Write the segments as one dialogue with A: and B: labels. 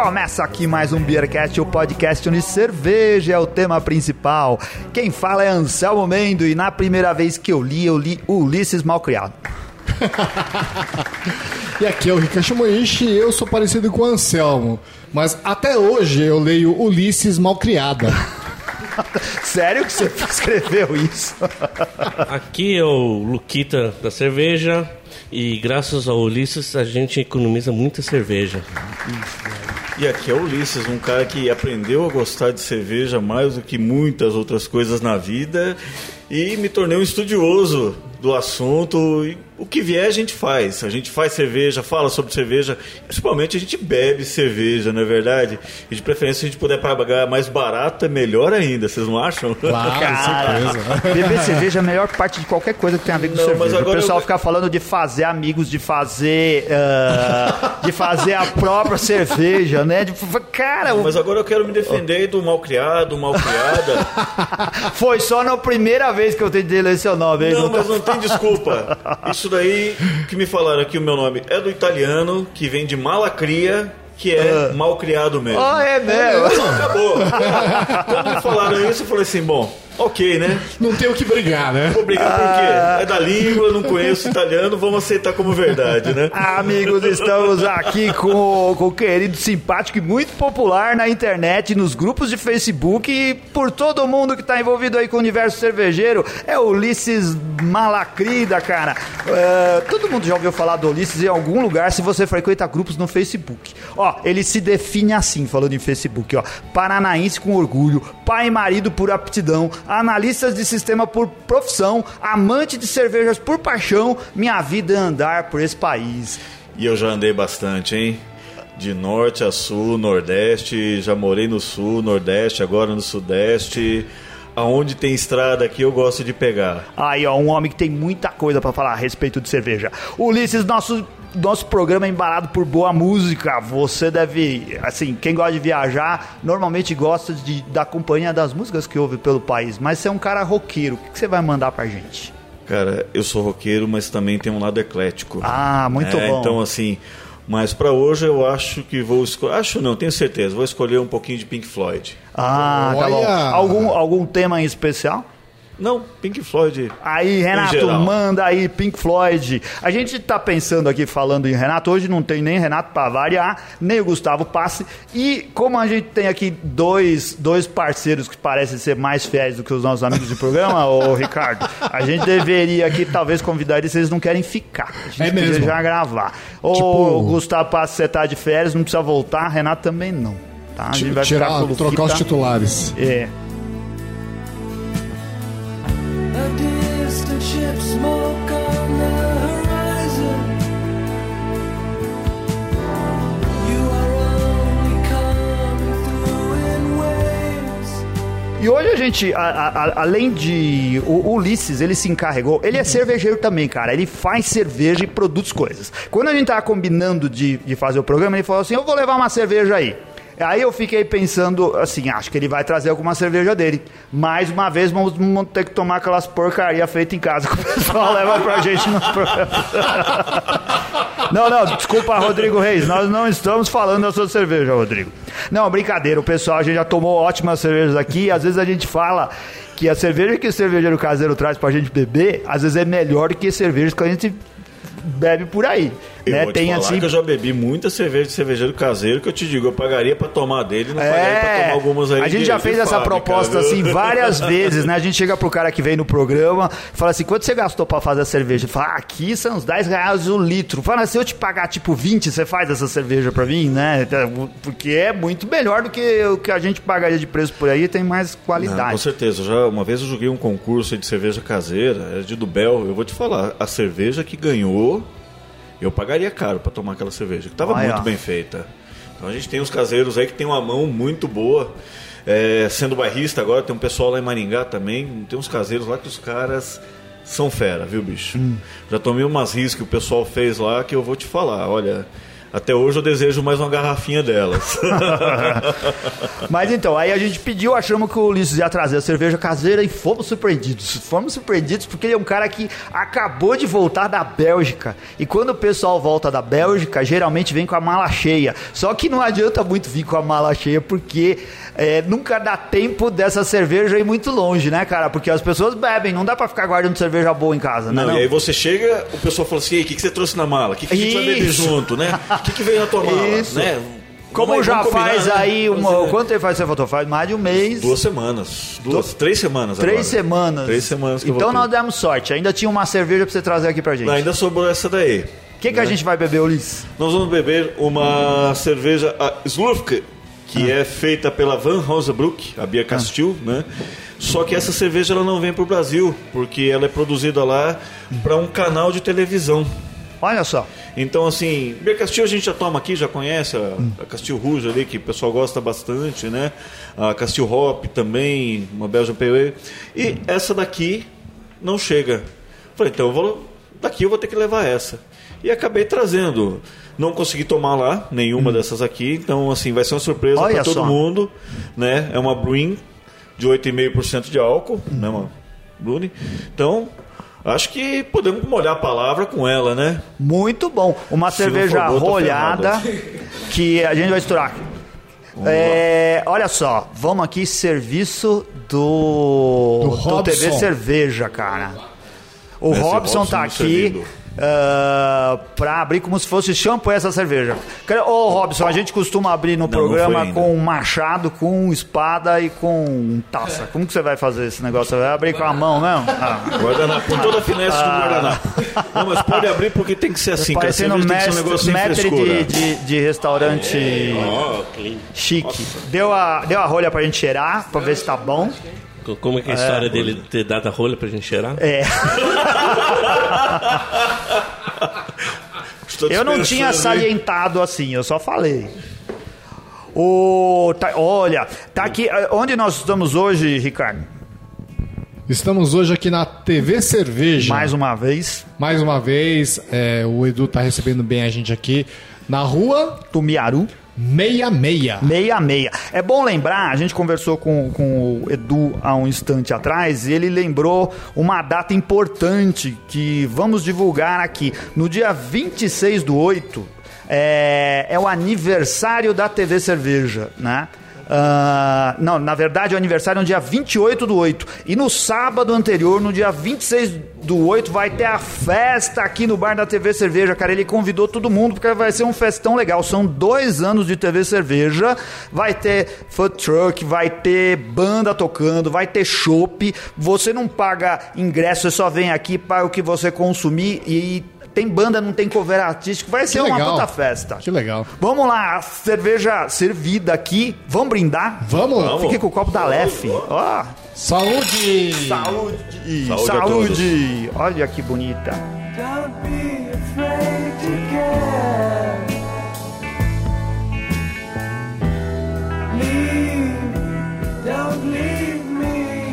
A: Começa aqui mais um Beercast, o podcast onde cerveja é o tema principal. Quem fala é Anselmo Mendo e na primeira vez que eu li, eu li Ulisses Malcriado.
B: e aqui é o Rika Shimoishi e eu sou parecido com o Anselmo. Mas até hoje eu leio Ulisses Malcriada.
A: Sério que você escreveu isso?
C: Aqui é o Luquita da cerveja e graças ao Ulisses a gente economiza muita cerveja.
D: E aqui é Ulisses, um cara que aprendeu a gostar de cerveja mais do que muitas outras coisas na vida e me tornei um estudioso do assunto. E o que vier a gente faz. A gente faz cerveja, fala sobre cerveja, principalmente a gente bebe cerveja, não é verdade? E de preferência, se a gente puder pagar mais barato, é melhor ainda, vocês não acham?
B: Claro, Cara,
A: beber cerveja é a melhor parte de qualquer coisa que tem a ver com não, cerveja. o pessoal eu... fica falando de fazer amigos, de fazer. Uh, de fazer a própria cerveja, né? De, cara.
D: Mas agora eu quero me defender do mal criado, mal criada.
A: Foi só na primeira vez que eu tentei ler seu nome,
D: Não, mas não tem desculpa. Isso isso daí que me falaram aqui, o meu nome é do italiano, que vem de malacria, que é uh. mal criado mesmo.
A: Ah, é mesmo?
D: Acabou. Quando me falaram isso, eu falei assim, bom, ok, né?
B: Não tem o que brigar, né?
D: Vou brigar por quê? Ah. É da língua, não conheço italiano, vamos aceitar como verdade, né?
A: Amigos, estamos aqui com, com o querido simpático e muito popular na internet, nos grupos de Facebook e por todo mundo que está envolvido aí com o universo cervejeiro. É Ulisses Malacrida, cara. Uh, todo mundo já ouviu falar do Ulisses em algum lugar se você frequenta grupos no Facebook. Ó, ele se define assim, falando em Facebook, ó. Paranaense com orgulho, pai e marido por aptidão, analistas de sistema por profissão, amante de cervejas por paixão, minha vida é andar por esse país.
D: E eu já andei bastante, hein? De norte a sul, nordeste, já morei no sul, nordeste, agora no sudeste aonde tem estrada aqui eu gosto de pegar.
A: Aí, ó, um homem que tem muita coisa para falar a respeito de cerveja. Ulisses, nosso nosso programa é embalado por boa música. Você deve, assim, quem gosta de viajar, normalmente gosta de, da companhia das músicas que ouve pelo país. Mas você é um cara roqueiro, o que, você vai mandar pra gente?
D: Cara, eu sou roqueiro, mas também tem um lado eclético.
A: Ah, muito
D: é,
A: bom.
D: Então, assim, mas para hoje eu acho que vou escolher. Acho não, tenho certeza. Vou escolher um pouquinho de Pink Floyd.
A: Ah, Olha. tá bom. Algum, algum tema em especial?
D: Não, Pink Floyd.
A: Aí, Renato, manda aí Pink Floyd. A gente tá pensando aqui, falando em Renato, hoje não tem nem Renato para variar, nem o Gustavo Passe. E como a gente tem aqui dois, dois parceiros que parecem ser mais fiéis do que os nossos amigos de programa, ô Ricardo, a gente deveria aqui talvez convidar eles se eles não querem ficar. A gente
B: é mesmo.
A: já gravar. Ô, tipo... Gustavo Passe, você tá de férias, não precisa voltar, Renato também não. Tá?
B: A gente vai Tirar, trocar os titulares.
A: É. E hoje a gente, a, a, além de. O Ulisses, ele se encarregou. Ele é cervejeiro também, cara. Ele faz cerveja e produz coisas. Quando a gente tava combinando de, de fazer o programa, ele falou assim: Eu vou levar uma cerveja aí. Aí eu fiquei pensando assim, acho que ele vai trazer alguma cerveja dele. Mais uma vez vamos, ter que tomar aquelas porcaria feitas em casa que o pessoal leva pra gente no programa. Não, não, desculpa, Rodrigo Reis. Nós não estamos falando da sua cerveja, Rodrigo. Não, brincadeira. O pessoal, a gente já tomou ótimas cervejas aqui. Às vezes a gente fala que a cerveja que o cervejeiro caseiro traz pra gente beber, às vezes é melhor do que cervejas que a gente bebe por aí.
D: Eu né? Tem assim. que eu já bebi muita cerveja de cervejeiro caseiro que eu te digo, eu pagaria para tomar dele, não é... pagaria pra tomar algumas aí.
A: A gente já fez essa fábrica, proposta viu? assim várias vezes, né? A gente chega pro cara que vem no programa, fala assim: quanto você gastou para fazer a cerveja? Fala, ah, aqui são uns 10 reais o litro. Fala, se eu te pagar tipo 20, você faz essa cerveja para mim, né? Porque é muito melhor do que o que a gente pagaria de preço por aí tem mais qualidade. Não,
D: com certeza. Já, uma vez eu joguei um concurso de cerveja caseira, era de Dubel. Eu vou te falar, a cerveja que ganhou eu pagaria caro para tomar aquela cerveja, que estava muito bem feita. Então a gente tem os caseiros aí que tem uma mão muito boa. É, sendo bairrista agora, tem um pessoal lá em Maringá também, tem uns caseiros lá que os caras são fera, viu, bicho? Hum. Já tomei umas riscas que o pessoal fez lá que eu vou te falar, olha, Até hoje eu desejo mais uma garrafinha delas.
A: Mas então, aí a gente pediu, achamos que o Ulisses ia trazer a cerveja caseira e fomos surpreendidos. Fomos surpreendidos porque ele é um cara que acabou de voltar da Bélgica. E quando o pessoal volta da Bélgica, geralmente vem com a mala cheia. Só que não adianta muito vir com a mala cheia porque é, nunca dá tempo dessa cerveja ir muito longe, né, cara? Porque as pessoas bebem, não dá pra ficar guardando cerveja boa em casa, né?
D: Não, e aí você chega, o pessoal fala assim: "E aí, o que, que você trouxe na mala? O que, que a gente vai beber
A: Isso.
D: junto, né? O que, que veio na tua mala?"
A: Isso.
D: Né?
A: Como
D: Vamos-
A: já
D: combinar,
A: faz
D: né?
A: aí uma.
D: Fazer-
A: Quanto tempo faz que você voltou? Faz mais de um mês.
D: Duas semanas. Duas, três semanas
A: Três
D: agora.
A: semanas.
D: Três semanas que
A: Então nós demos sorte. Ainda tinha uma cerveja pra você trazer aqui pra gente. O
D: Ainda sobrou essa daí.
A: que, que a gente vai beber, Ulisses?
D: Nós vamos beber uma cerveja a Slurfke, que é feita pela Van Rosebroek, a Bia Castil, né? Só que essa cerveja ela não vem para o Brasil, porque ela é produzida lá para um canal de televisão.
A: Olha só.
D: Então, assim, Bia Castil a gente já toma aqui, já conhece a, a Castil Rouge ali, que o pessoal gosta bastante, né? A Castil Hop também, uma Belgian Pale Ale. E essa daqui não chega. Falei, então eu vou, daqui eu vou ter que levar essa. E acabei trazendo. Não consegui tomar lá nenhuma dessas aqui, então assim, vai ser uma surpresa para todo mundo, né? É uma Bruin de 8,5% de álcool, né, uma Brune. Então, acho que podemos molhar a palavra com ela, né?
A: Muito bom. Uma
D: Se
A: cerveja
D: tô
A: rolhada que a gente vai estourar. É, olha só, vamos aqui, serviço do,
B: Do
A: do,
B: Robson.
A: TV Cerveja, cara. O Robson
D: Robson
A: tá aqui
D: servindo.
A: Ah, pra abrir como se fosse shampoo essa cerveja. Ô Robson, a gente costuma abrir no
D: não
A: programa
D: ainda.
A: com machado, com espada e com taça. Como que você vai fazer esse negócio? Você vai abrir com a mão mesmo? Ah.
D: Guardanapo, com toda a finesse do guardanapo. Não, mas pode abrir porque tem que ser assim, cara.
A: Parecendo
D: Cerveja tem que ser um
A: mestre, de, de, de restaurante
C: clean.
A: chique. Deu a, deu a rolha pra gente cheirar, pra ver se tá bom.
C: Co- Como é que é a história dele ter dado a rolha pra gente cheirar?
A: É. Eu não tinha salientado assim, eu só falei. O, tá- olha, tá aqui. Onde nós estamos hoje, Ricardo?
B: Estamos hoje aqui na TV Cerveja.
A: Mais uma vez,
B: Mais uma vez, é, o Edu tá recebendo bem a gente aqui na rua
A: Tumiaru.
B: 66.
A: Meia meia. É bom lembrar, a gente conversou com, com o Edu há um instante atrás, e ele lembrou uma data importante que vamos divulgar aqui. No dia 26 do 8, é, é o aniversário da TV Cerveja, né? Ah, não, na verdade o aniversário é no dia 28 do 8. E no sábado anterior, no dia 26 do 8, vai ter a festa aqui no bar da TV Cerveja. Cara, ele convidou todo mundo porque vai ser um festão legal. São dois anos de TV Cerveja. Vai ter food truck, vai ter banda tocando, vai ter chopp. Você não paga ingresso, você só vem aqui para o que você consumir e. Tem banda, não tem cover artístico, vai ser uma
B: legal.
A: puta festa.
B: Que legal.
A: Vamos lá, a cerveja servida aqui. Vamos brindar?
B: Vamos?
D: Vamos.
A: Fiquei com o copo da Lef. Ó,
B: Saúde!
A: saúde!
D: Saúde a
A: Saúde! Olha que bonita.
E: Don't be afraid to care.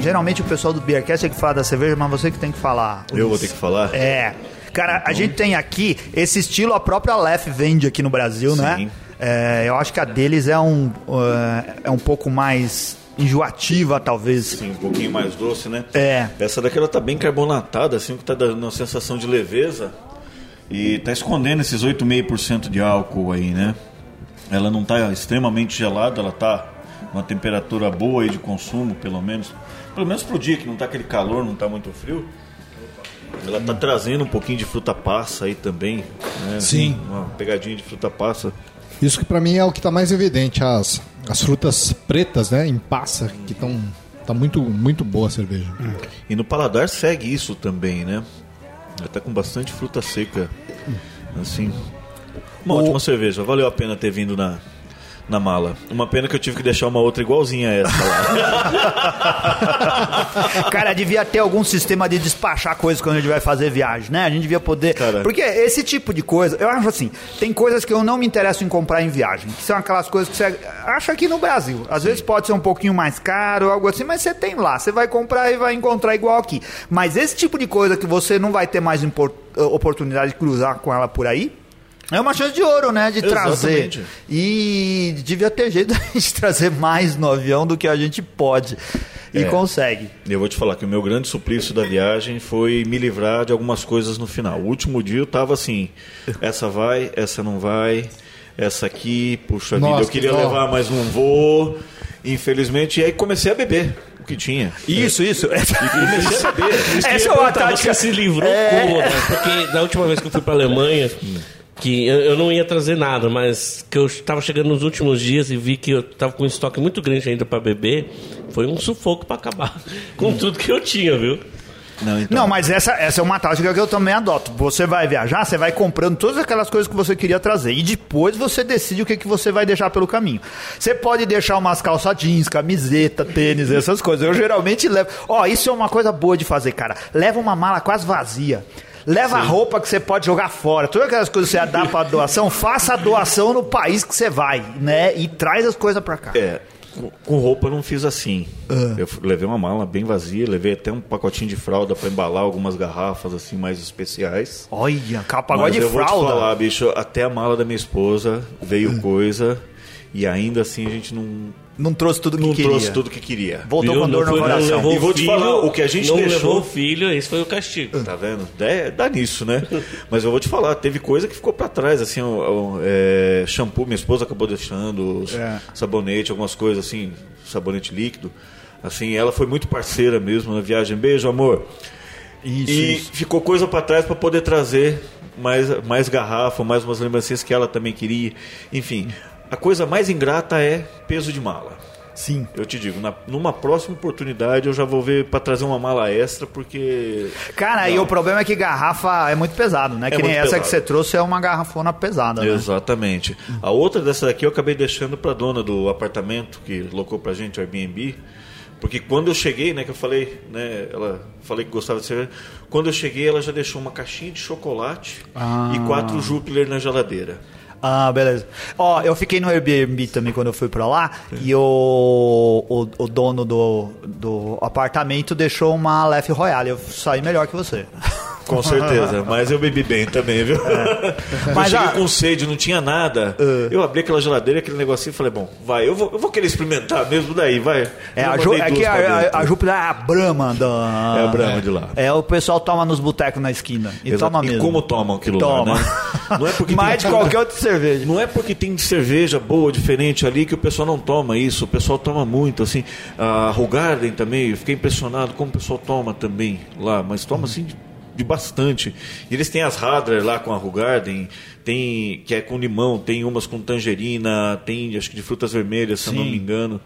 A: Geralmente o pessoal do Beercast é que fala da cerveja, mas você que tem que falar.
D: Eu vou ter que falar?
A: É. Cara, a gente tem aqui esse estilo, a própria Lef vende aqui no Brasil, né?
D: Sim.
A: É, eu acho que a deles é um, uh, é um pouco mais enjoativa, talvez.
D: Sim, um pouquinho mais doce, né?
A: É.
D: Essa daqui ela tá bem carbonatada, assim, que tá dando uma sensação de leveza. E tá escondendo esses 8,5% de álcool aí, né? Ela não tá extremamente gelada, ela tá uma temperatura boa aí de consumo, pelo menos. Pelo menos pro dia que não tá aquele calor, não tá muito frio. Ela tá trazendo um pouquinho de fruta passa aí também. Né?
B: Sim.
D: Uma pegadinha de fruta passa.
B: Isso que pra mim é o que tá mais evidente, as, as frutas pretas, né, em passa, que estão tá muito muito boa a cerveja.
D: E no paladar segue isso também, né? Ela tá com bastante fruta seca. Assim. Uma ótima cerveja. Valeu a pena ter vindo na, na mala. Uma pena que eu tive que deixar uma outra igualzinha a essa lá.
A: Cara, devia ter algum sistema de despachar coisas quando a gente vai fazer viagem, né? A gente devia poder.
D: Cara.
A: Porque esse tipo de coisa, eu acho assim, tem coisas que eu não me interesso em comprar em viagem. Que são aquelas coisas que você acha aqui no Brasil. Às vezes pode ser um pouquinho mais caro, algo assim, mas você tem lá. Você vai comprar e vai encontrar igual aqui. Mas esse tipo de coisa que você não vai ter mais oportunidade de cruzar com ela por aí. É uma chance de ouro, né? De trazer.
D: Exatamente.
A: E devia ter jeito de trazer mais no avião do que a gente pode. E
D: É.
A: consegue.
D: Eu vou te falar que o meu grande suplício da viagem foi me livrar de algumas coisas no final. O último dia eu tava assim, essa vai, essa não vai, essa aqui, puxa vida,
B: Nossa,
D: eu queria
B: que
D: levar, mas não vou. Infelizmente, e aí comecei a beber o que tinha.
A: Isso, isso.
D: Comecei a beber.
A: Essa é uma tática.
C: Você se livrou
A: É.
C: como, né? Porque da última vez que eu fui pra Alemanha, que eu, eu não ia trazer nada, mas que eu estava chegando nos últimos dias e vi que eu tava com um estoque muito grande ainda pra beber, foi um sufoco pra acabar com tudo que eu tinha, viu?
D: Não, então.
A: Não, mas essa, essa é uma tática que eu também adoto. Você vai viajar, você vai comprando todas aquelas coisas que você queria trazer. E depois você decide o que, que você vai deixar pelo caminho. Você pode deixar umas calça jeans, camiseta, tênis, essas coisas. Eu geralmente levo. Ó, isso é uma coisa boa de fazer, cara. Leva uma mala quase vazia. Leva a roupa que você pode jogar fora. Todas aquelas coisas que você dá pra doação, faça a doação no país que você vai, né? E traz as coisas pra cá.
D: É, com- roupa eu não fiz assim.
A: Ah.
D: Eu levei uma mala bem vazia, levei até um pacotinho de fralda pra embalar algumas garrafas assim mais especiais.
A: Olha, pagode
D: Mas
A: de
D: eu vou te
A: fralda.
D: falar, bicho, até a mala da minha esposa veio
A: Hum.
D: coisa e ainda assim a gente não,
A: Não trouxe tudo que
D: não
A: queria.
D: trouxe tudo que queria.
A: Voltou
C: Viu?
A: com dor
C: Não
A: no coração.
C: levou
D: E vou te
C: filho,
D: falar, o que a gente
C: não
D: deixou-
C: levou o filho, esse foi o castigo.
D: Tá vendo? É, dá nisso, né? Mas eu vou te falar, teve coisa que ficou pra trás, assim, o, o, é, shampoo, minha esposa acabou deixando, os-
A: É.
D: sabonete, algumas coisas assim, sabonete líquido. Assim, ela foi muito parceira mesmo na viagem. Beijo, amor.
A: Isso,
D: e
A: isso.
D: ficou coisa pra trás pra poder trazer mais, mais garrafa, mais umas lembrancinhas que ela também queria. Enfim, a coisa mais ingrata é peso de mala.
A: Sim.
D: Eu te digo, na, numa próxima oportunidade eu já vou ver pra trazer uma mala extra, porque.
A: Cara, e
D: Não.
A: o problema é que garrafa é muito pesado, né? que nem essa
D: pesado.
A: que você trouxe é uma garrafona pesada, né?
D: Exatamente. A outra dessa daqui eu acabei deixando pra dona do apartamento que locou pra gente, o Airbnb. Porque quando eu cheguei, né, que eu falei, né, ela falei que gostava de cerveja. Quando eu cheguei, ela já deixou uma caixinha de chocolate
A: Ah.
D: e quatro Jupiler na geladeira.
A: Ah, beleza. Ó, eu fiquei no Airbnb também quando eu fui pra lá e o, o, o dono do, do apartamento deixou uma Lef Royale. Eu saí melhor que você.
D: Com certeza, mas eu bebi bem também, viu? Eu
A: Mas,
D: cheguei
A: ah,
D: com sede, não tinha nada. Eu abri aquela geladeira, aquele negocinho e falei, bom, vai, eu vou, eu vou querer experimentar mesmo daí, vai.
A: É,
D: Eu
A: a, Ju, é que a, a, a Júpiter é a Brahma da.
D: É a Brahma de lá.
A: É, o pessoal toma nos botecos na esquina. E
D: Exato.
A: toma
D: E
A: mesmo.
D: como tomam aquilo
A: Toma.
D: lá, né? Não é porque
A: Mais
D: tem-
A: de qualquer outra cerveja.
D: Não é porque tem cerveja boa, diferente ali, que o pessoal não toma isso. O pessoal toma muito, assim. A Rugarden também, eu fiquei impressionado como o pessoal toma também lá, mas toma assim de, de bastante. E eles têm as Radler lá com a Rugarden, tem, que é com limão, tem umas com tangerina, tem acho que de frutas vermelhas, se eu não
A: Sim.
D: me engano.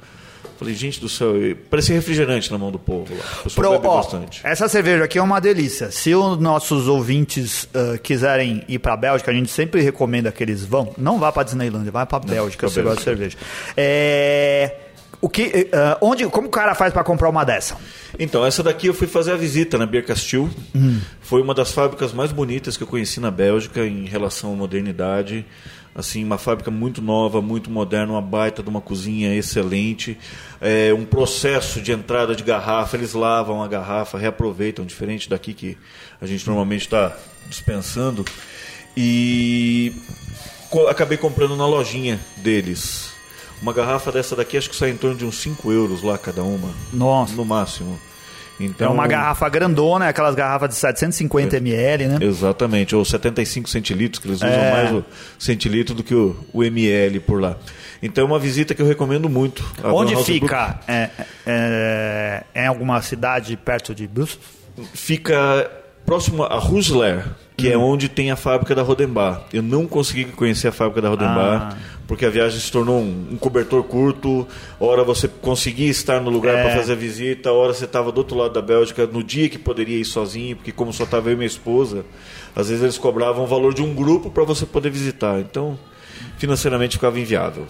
D: Falei, gente do céu, parece refrigerante na mão do povo lá. O
A: Pro-
D: bebe
A: ó,
D: bastante.
A: essa cerveja aqui é uma delícia. Se os nossos ouvintes ah, quiserem ir pra Bélgica, a gente sempre recomenda que eles vão. Não vá pra Disneylandia, vai pra Bélgica
D: pra
A: se você gosta de cerveja. É, o que, ah, onde, como o cara faz pra comprar uma dessa?
D: Então, essa daqui eu fui fazer a visita na Beer Castil.
A: Hum.
D: Foi uma das fábricas mais bonitas que eu conheci na Bélgica em relação à modernidade. Assim, uma fábrica muito nova, muito moderna, uma baita de uma cozinha excelente. É, um processo de entrada de garrafa, eles lavam a garrafa, reaproveitam, diferente daqui que a gente normalmente está dispensando. E acabei comprando na lojinha deles. Uma garrafa dessa daqui acho que sai em torno de uns 5 euros lá cada uma.
A: Nossa.
D: No máximo.
A: É
D: Então,
A: uma garrafa grandona, aquelas garrafas de 750 ml, né?
D: Exatamente, ou 75 centilitros, que eles usam
A: É.
D: mais o centilitro do que o, o ml por lá. Então é uma visita que eu recomendo muito.
A: Onde fica? É, é, é em alguma cidade perto de Brussels?
D: Fica próximo a Rusler, que é
A: Hum.
D: onde tem a fábrica da Rodenbar. Eu não consegui conhecer a fábrica da Rodenbar,
A: Ah.
D: porque a viagem se tornou um, um cobertor curto. Hora você conseguia estar no lugar
A: É.
D: para fazer a visita, hora você estava do outro lado da Bélgica, no dia que poderia ir sozinho, porque como só estava eu e minha esposa, às vezes eles cobravam o valor de um grupo para você poder visitar. Então, financeiramente ficava inviável.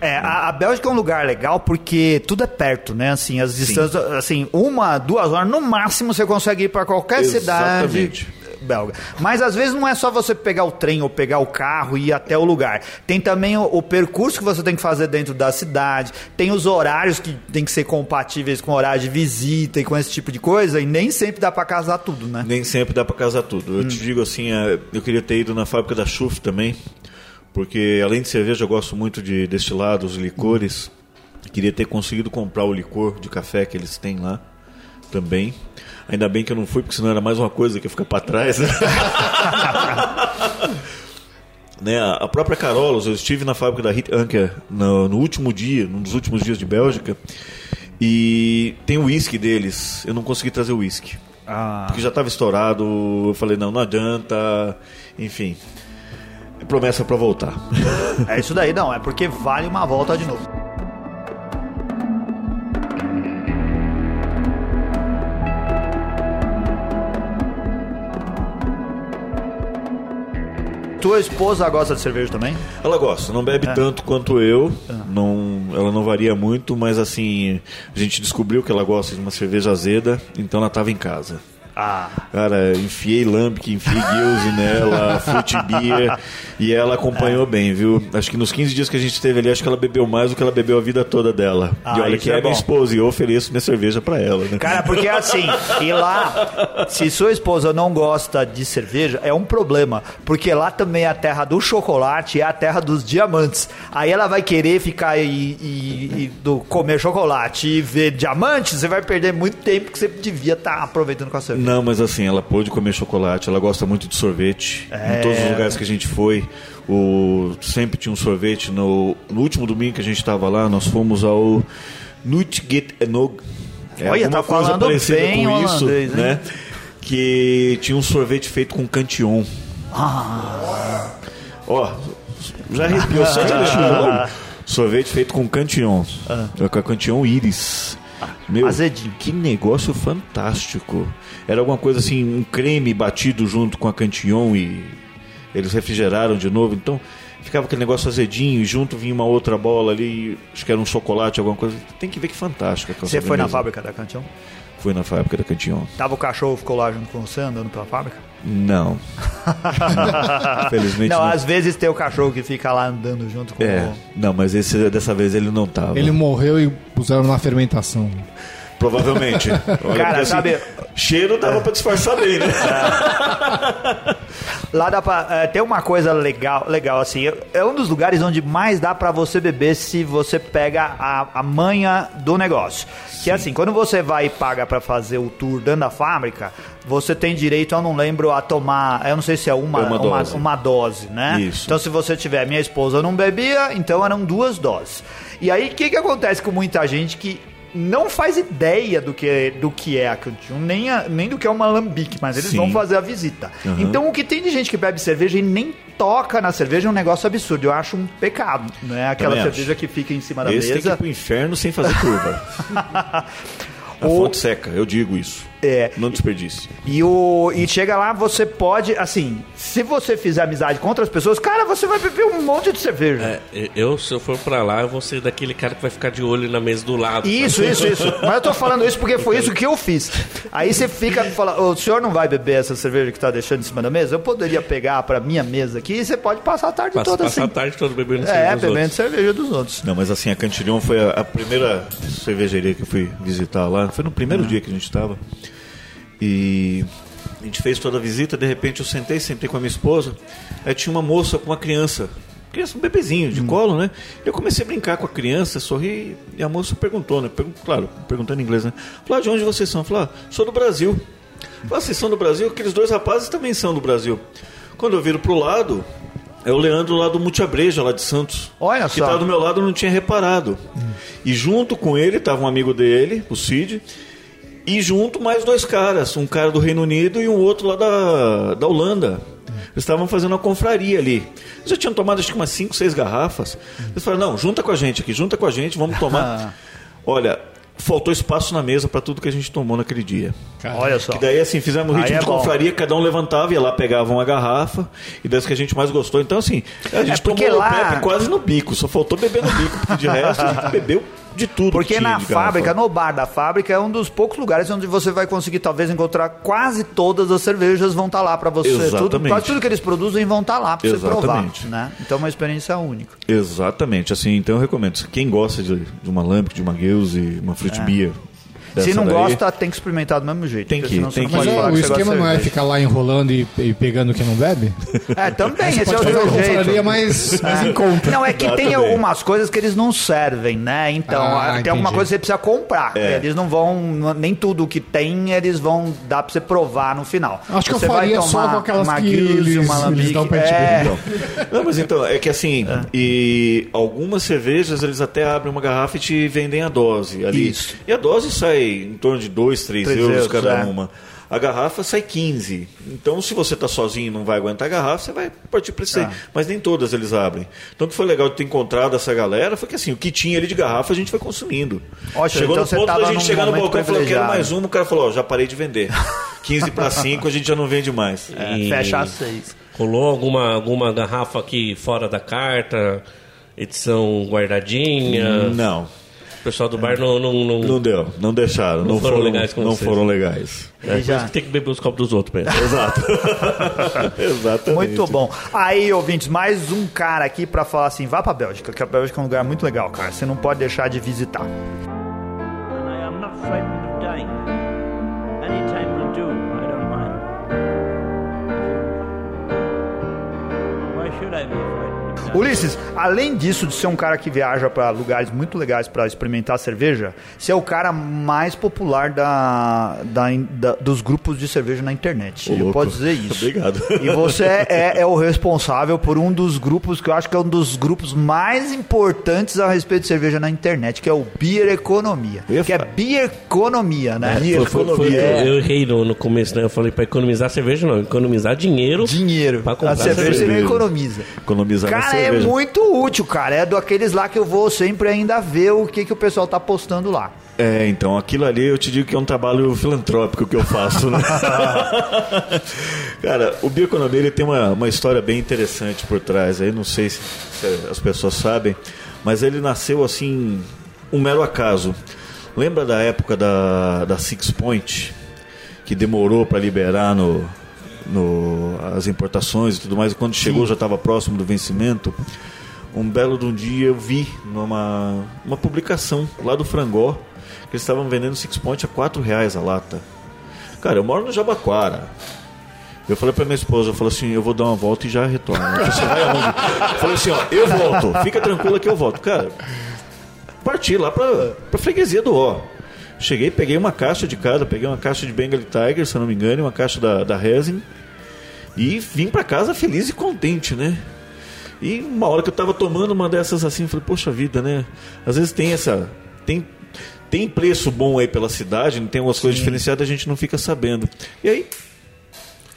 A: É, a, a Bélgica é um lugar legal porque tudo é perto, né? Assim, as distâncias, assim, uma, duas horas, no máximo você consegue ir para qualquer cidade
D: Exatamente.
A: Belga. Mas às vezes não é só você pegar o trem ou pegar o carro e ir até o lugar. Tem também o, o percurso que você tem que fazer dentro da cidade, tem os horários que tem que ser compatíveis com o horário de visita e com esse tipo de coisa, e nem sempre dá pra casar tudo, né?
D: Nem sempre dá pra casar tudo. Eu te digo assim, é, eu queria ter ido na fábrica da Chuf também, porque além de cerveja eu gosto muito de destilados, licores. Queria ter conseguido comprar o licor de café que eles têm lá também. Ainda bem que eu não fui, porque senão era mais uma coisa que ia ficar pra trás. né? Né, a a própria Carolos, eu estive na fábrica da Hit Anker no, no último dia, num dos últimos dias de Bélgica, e tem o uísque deles. Eu não consegui trazer o uísque.
A: Ah.
D: Porque já estava estourado, eu falei, não, não adianta, enfim. É promessa para voltar.
A: É isso daí, não, é porque vale uma volta de novo. Tua esposa gosta de cerveja também?
D: Ela gosta, não bebe tanto quanto eu, não, ela não varia muito, mas assim, a gente descobriu que ela gosta de uma cerveja azeda, então ela estava em casa.
A: Ah.
D: Cara, enfiei Lambic, enfiei Gilze nela, Fruit Beer, e ela acompanhou bem, viu? Acho que nos 15 dias que a gente esteve ali, acho que ela bebeu mais do que ela bebeu a vida toda dela.
A: Ah,
D: e olha que
A: é
D: é, minha esposa, e eu ofereço minha cerveja pra ela, né?
A: Cara, porque assim, e lá, se sua esposa não gosta de cerveja, é um problema. Porque lá também é a terra do chocolate, é a terra dos diamantes. Aí ela vai querer ficar e, e- e do comer chocolate e ver diamantes, você vai perder muito tempo que você devia estar aproveitando com a cerveja.
D: Não, mas assim, ela pôde comer chocolate, ela gosta muito de sorvete.
A: É.
D: Em todos os lugares que a gente foi, o, sempre tinha um sorvete. No, no último domingo que a gente estava lá, nós fomos ao Nutget Enog. É
A: Olha, tá
D: coisa
A: falando
D: parecida
A: bem
D: com isso,
A: hein?
D: né? Que tinha um sorvete feito com cantion.
A: Ah.
D: Ó, já arrepiou lembrar. Sorvete feito com cantion. Com a cantion íris. Meu.
A: Azedinho.
D: que negócio fantástico. Era alguma coisa assim, um creme batido junto com a Cantillon e eles refrigeraram de novo. Então ficava aquele negócio azedinho e junto vinha uma outra bola ali, acho que era um chocolate, alguma coisa. Tem que ver que fantástica. aquela
A: Você foi na fábrica da Cantião?
D: Fui na fábrica da Cantillon.
A: Tava o cachorro, ficou lá junto com você, andando pela fábrica?
D: Não. Felizmente
A: não,
D: não.
A: às vezes tem o cachorro que fica lá andando junto com
D: É,
A: o...
D: não, mas esse, dessa vez ele não tava.
B: Ele morreu e puseram na fermentação.
D: Provavelmente. Olha,
A: Cara,
D: assim,
A: sabe-
D: Cheiro dava pra disfarçar bem, né?
A: Lá dá pra. é, tem uma coisa legal, legal assim. É um dos lugares onde mais dá pra você beber se você pega a, a manha do negócio. Que é assim, quando você vai e paga pra fazer o tour dentro da fábrica, você tem direito, eu não lembro, a tomar. Eu não sei se é uma,
D: É uma
A: uma,
D: dose.
A: uma dose, né?
D: Isso.
A: Então, se você tiver, minha esposa não bebia, então eram duas doses. E aí, o que, que acontece com muita gente que não faz ideia do que, do que é a Cantinho, nem, a- nem do que é uma lambique, mas eles
D: Sim.
A: vão fazer a visita.
D: Aham.
A: Então, o que tem de gente que bebe cerveja e nem toca na cerveja é um negócio absurdo. Eu acho um pecado, né? Aquela
D: Também
A: cerveja
D: acho.
A: que fica em cima da
D: Esse tem que ir
A: mesa.
D: pro inferno sem fazer curva. A
A: Ou-
D: fonte seca, eu digo isso.
A: É.
D: Não desperdício.
A: E, o, e chega lá, você pode, assim, se você fizer amizade com outras pessoas, cara, você vai beber um monte de cerveja.
C: É, eu, se eu for pra lá, eu vou ser daquele cara que vai ficar de olho na mesa do lado.
A: Isso,
C: sabe?
A: isso, isso. Mas eu tô falando isso porque foi isso que eu fiz. Aí você fica fala, o senhor não vai beber essa cerveja que tá deixando em cima da mesa? Eu poderia pegar pra minha mesa aqui e você pode passar a tarde
C: Passa,
A: toda assim.
C: a tarde toda bebendo
A: É,
C: cerveja dos
A: bebendo
C: outros.
A: cerveja dos outros.
D: Não, mas assim, a Cantillon foi a, a primeira cervejaria que eu fui visitar lá. Foi no primeiro
A: Uhum.
D: dia que a gente estava. E a gente fez toda a visita, de repente eu sentei, sentei com a minha esposa. Aí tinha uma moça com uma criança. Criança, um bebezinho
A: Uhum.
D: de colo, né? Eu comecei a brincar com a criança, sorri, e a moça perguntou, né? Pergun- claro, perguntando em inglês, né? Falou, de onde vocês são? Falou, ah, sou do Brasil. Falou, ah, vocês são do Brasil? Aqueles dois rapazes também são do Brasil. Quando eu viro pro lado, é o Leandro lá do Multiabreja, lá de Santos.
A: Olha
D: que
A: só.
D: tá do meu lado, eu não tinha reparado. E junto com ele estava um amigo dele, o Cid, e junto mais dois caras, um cara do Reino Unido e um outro lá da, da Holanda. Eles estavam fazendo uma confraria ali. Eles já tinham tomado acho que umas 5, 6 garrafas. Eles falaram, não, junta com a gente aqui, junta com a gente, vamos tomar. Olha, faltou espaço na mesa para tudo que a gente tomou naquele dia.
A: Olha só.
D: Que daí, assim, fizemos um ritmo
A: é
D: de
A: bom.
D: confraria, cada um levantava, ia lá, pegava uma garrafa, e das que a gente mais gostou. Então, assim, a gente
A: É
D: tomou
A: lá-
D: o Pepe quase no bico, só faltou beber no bico, porque de resto a gente bebeu de tudo.
A: Porque
D: que tinha
A: na fábrica, no bar da fábrica, é um dos poucos lugares onde você vai conseguir talvez encontrar quase todas as cervejas vão estar lá para você. Tudo,
D: Exatamente.
A: quase tudo que eles produzem vão estar lá para você provar. Né? Então é uma experiência única.
D: Exatamente, assim, então eu recomendo. Quem gosta de, de uma Lambic, de uma Guilze, uma Fruit Beer.
A: Se não
D: daí,
A: gosta, tem que experimentar do mesmo jeito.
D: Tem que-
A: senão você
D: tem
A: não
D: que-
A: pode
B: Mas é, o esquema não é ficar lá enrolando e, e pegando quem não bebe?
A: É, também,
B: Você
A: esse é o
B: confraria
A: jeito.
B: mais, mais em conta.
A: Não, é que tem
D: Exatamente.
A: algumas coisas que eles não servem, né? Então,
B: Ah,
A: tem alguma
B: entendi.
A: coisa que você precisa comprar.
D: É.
A: Eles não vão, nem tudo que tem, eles vão dar pra você provar no final.
B: Acho que eu
A: você vai
B: faria só
A: tomar
B: com aquelas
A: uma
B: que eles-
A: uma
B: eles
A: Lambic.
B: dão pra
A: é.
D: Então, não, mas então, é que assim, e algumas cervejas eles até abrem uma garrafa e te vendem a dose ali.
A: Isso.
D: E a dose sai em torno de 2, 3
A: Três
D: euros
A: euros,
D: cada
A: é.
D: uma. A garrafa sai 15. Então, se você tá sozinho e não vai aguentar a garrafa, você vai partir para aí.
A: Ah.
D: Mas nem todas eles abrem. Então, o que foi legal de ter encontrado essa galera foi que assim, o que tinha ali de garrafa a gente foi consumindo.
A: Ótimo,
D: Chegou
A: então
D: no ponto da gente chegar no balcão e falou, quero mais uma. O cara falou, ó, já parei de vender. 15 para 5 a gente já não vende mais.
A: é,
C: E-
A: fecha a seis.
C: Rolou alguma, alguma garrafa aqui fora da carta? Edição guardadinha?
D: Não.
C: O pessoal do bar não. não, não...
D: Não deu, não deixaram, não,
C: foram
D: foram,
C: legais com
D: não
C: vocês.
D: foram legais.
C: É,
A: já-
C: tem que beber os copos dos outros mesmo.
D: Exato. Exatamente.
A: Muito bom. Aí, ouvintes, mais um cara aqui pra falar assim: vá pra Bélgica, que a Bélgica é um lugar muito legal, cara. Você não pode deixar de visitar.
F: should I be?
A: Ulisses, além disso de ser um cara que viaja pra lugares muito legais pra experimentar cerveja, você é o cara mais popular da, da- da- dos grupos de cerveja na internet.
D: Ô,
A: Eu posso dizer isso.
D: Obrigado.
A: E você é, é o responsável por um dos grupos que eu acho que é um dos grupos mais importantes a respeito de cerveja na internet, que é o Beer Economia.
D: Eu
A: Que é Beer Economia, né?
D: Beer
C: Foi- foi- foi-
D: Economia.
C: eu, errei no, no começo, né? Eu falei pra economizar cerveja, não. Economizar dinheiro.
A: Dinheiro.
C: Pra comprar
A: a cerveja você
C: cerveja.
A: não economiza.
D: Economizar na
A: Cara, é
D: cerveja.
A: muito útil, cara. É daqueles lá que eu vou sempre ainda ver o que, que o pessoal tá postando lá.
D: É, então, aquilo ali eu te digo que é um trabalho filantrópico que eu faço, né? Cara, o Bioeconomia ele tem uma, uma história bem interessante por trás. Aí não sei se, se as pessoas sabem, mas ele nasceu assim, um mero acaso. Lembra da época da, da Six Point, que demorou para liberar no, no, as importações e tudo mais, e quando chegou já estava próximo do vencimento? Um belo de um dia eu vi numa uma publicação lá do Frangó que eles estavam vendendo Six Point a 4 reais a lata. Cara, eu moro no Jabaquara. Eu falei pra minha esposa, eu falei assim, eu vou dar uma volta e já retorno. Falou, Você vai aonde? Eu falei assim, ó, eu volto, fica tranquila que eu volto. Cara, parti lá pra, pra freguesia do Ó. Cheguei, peguei uma caixa de casa, peguei uma caixa de Bengal Tiger, se eu não me engano, uma caixa da, da Resin. E vim pra casa feliz e contente, né? E uma hora que eu tava tomando uma dessas assim, eu falei, poxa vida, né? Às vezes tem essa. Tem, tem preço bom aí pela cidade, tem umas coisas diferenciadas, a gente não fica sabendo. E aí,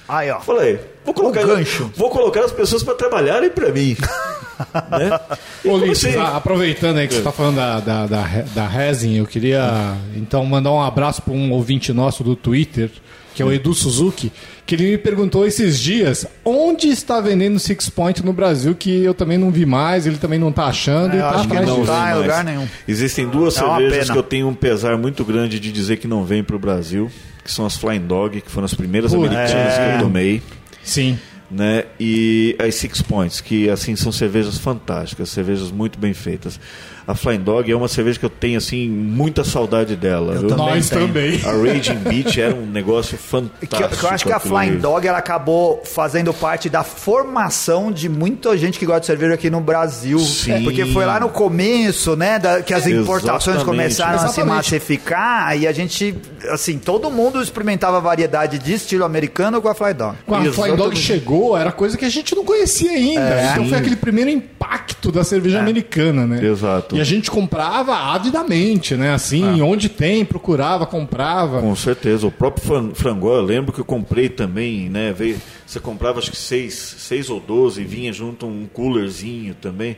A: Aí, ó.
D: falei, vou colocar,
A: O gancho.
D: vou colocar as pessoas para trabalharem para mim. né?
B: Ô,
D: comecei-
B: Ulisses, a- aproveitando aí que você está falando da, da, da, da Resin, eu queria então mandar um abraço para um ouvinte nosso do Twitter, que é o Edu Suzuki, que ele me perguntou esses dias onde está vendendo Six Point no Brasil, que eu também não vi mais, ele também não está achando.
A: É,
B: e
A: eu
B: tá
A: acho que não
B: disso.
A: tá. em
D: vem
A: lugar nenhum.
D: Existem duas
A: É
D: cervejas que eu tenho um pesar muito grande de dizer que não vêm para o Brasil, que são as Flying Dog, que foram as primeiras
B: Putz.
D: americanas que
A: É.
D: eu tomei.
B: Sim.
D: né? E as Six Points, que assim são cervejas fantásticas, cervejas muito bem feitas. A Flying Dog é uma cerveja que eu tenho assim muita saudade dela. viu?
A: também
B: Nós
A: tenho.
B: também.
D: A Raging Beach era um negócio
A: Que,
D: fantástico.
A: que eu acho que a Flying. Dog ela acabou fazendo parte da formação de muita gente que gosta de cerveja aqui no Brasil.
D: Sim.
A: Porque foi lá no começo, né, da- que as importações
D: Exatamente.
A: começaram a se
B: Exatamente.
A: massificar e a gente, assim, todo mundo experimentava variedade de estilo americano com a Flying Dog.
B: Quando a Flying Dog
A: Exatamente.
B: chegou, era coisa que a gente não conhecia ainda.
A: É.
B: então
D: Sim.
B: foi aquele primeiro impacto da cerveja americana, né?
D: Exato.
B: E a gente comprava avidamente, né? Assim, onde tem, procurava, comprava.
D: Com certeza. O próprio fran- frangó, eu lembro que eu comprei também, né? Veio, você comprava acho que seis, seis ou doze e vinha junto um coolerzinho também.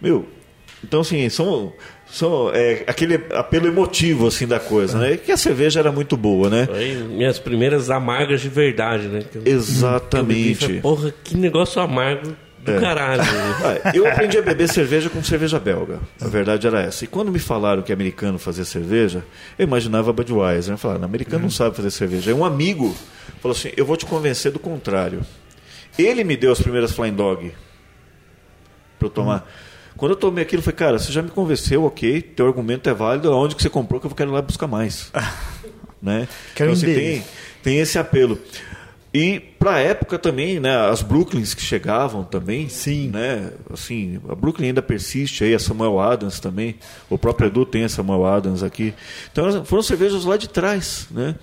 D: Meu, Então, assim, são, são é, aquele apelo emotivo, assim, da coisa, né? Que a cerveja era muito boa, né?
C: Foi minhas primeiras amargas de verdade, né? Que eu-
D: Exatamente.
C: Eu bebi, porra, que negócio amargo do
D: É.
C: caralho. né?
D: Ah, eu aprendi a beber cerveja com cerveja belga. A verdade era essa. E quando me falaram que americano fazia cerveja, eu imaginava Budweiser. Eu falava, americano não sabe fazer cerveja. Aí um amigo falou assim: eu vou te convencer do contrário. Ele me deu as primeiras Flying Dog para eu tomar. Quando eu tomei aquilo, eu falei, cara, você já me convenceu, ok, teu argumento é válido, aonde que você comprou que eu quero ir lá buscar mais. né?
A: Quero
D: Então, assim, tem, tem esse apelo. E pra época também, né, as Brooklyns que chegavam também,
A: Sim.
D: né, assim, a Brooklyn ainda persiste aí, a Samuel Adams também, o próprio Edu tem a Samuel Adams aqui. Então foram cervejas lá de trás, né?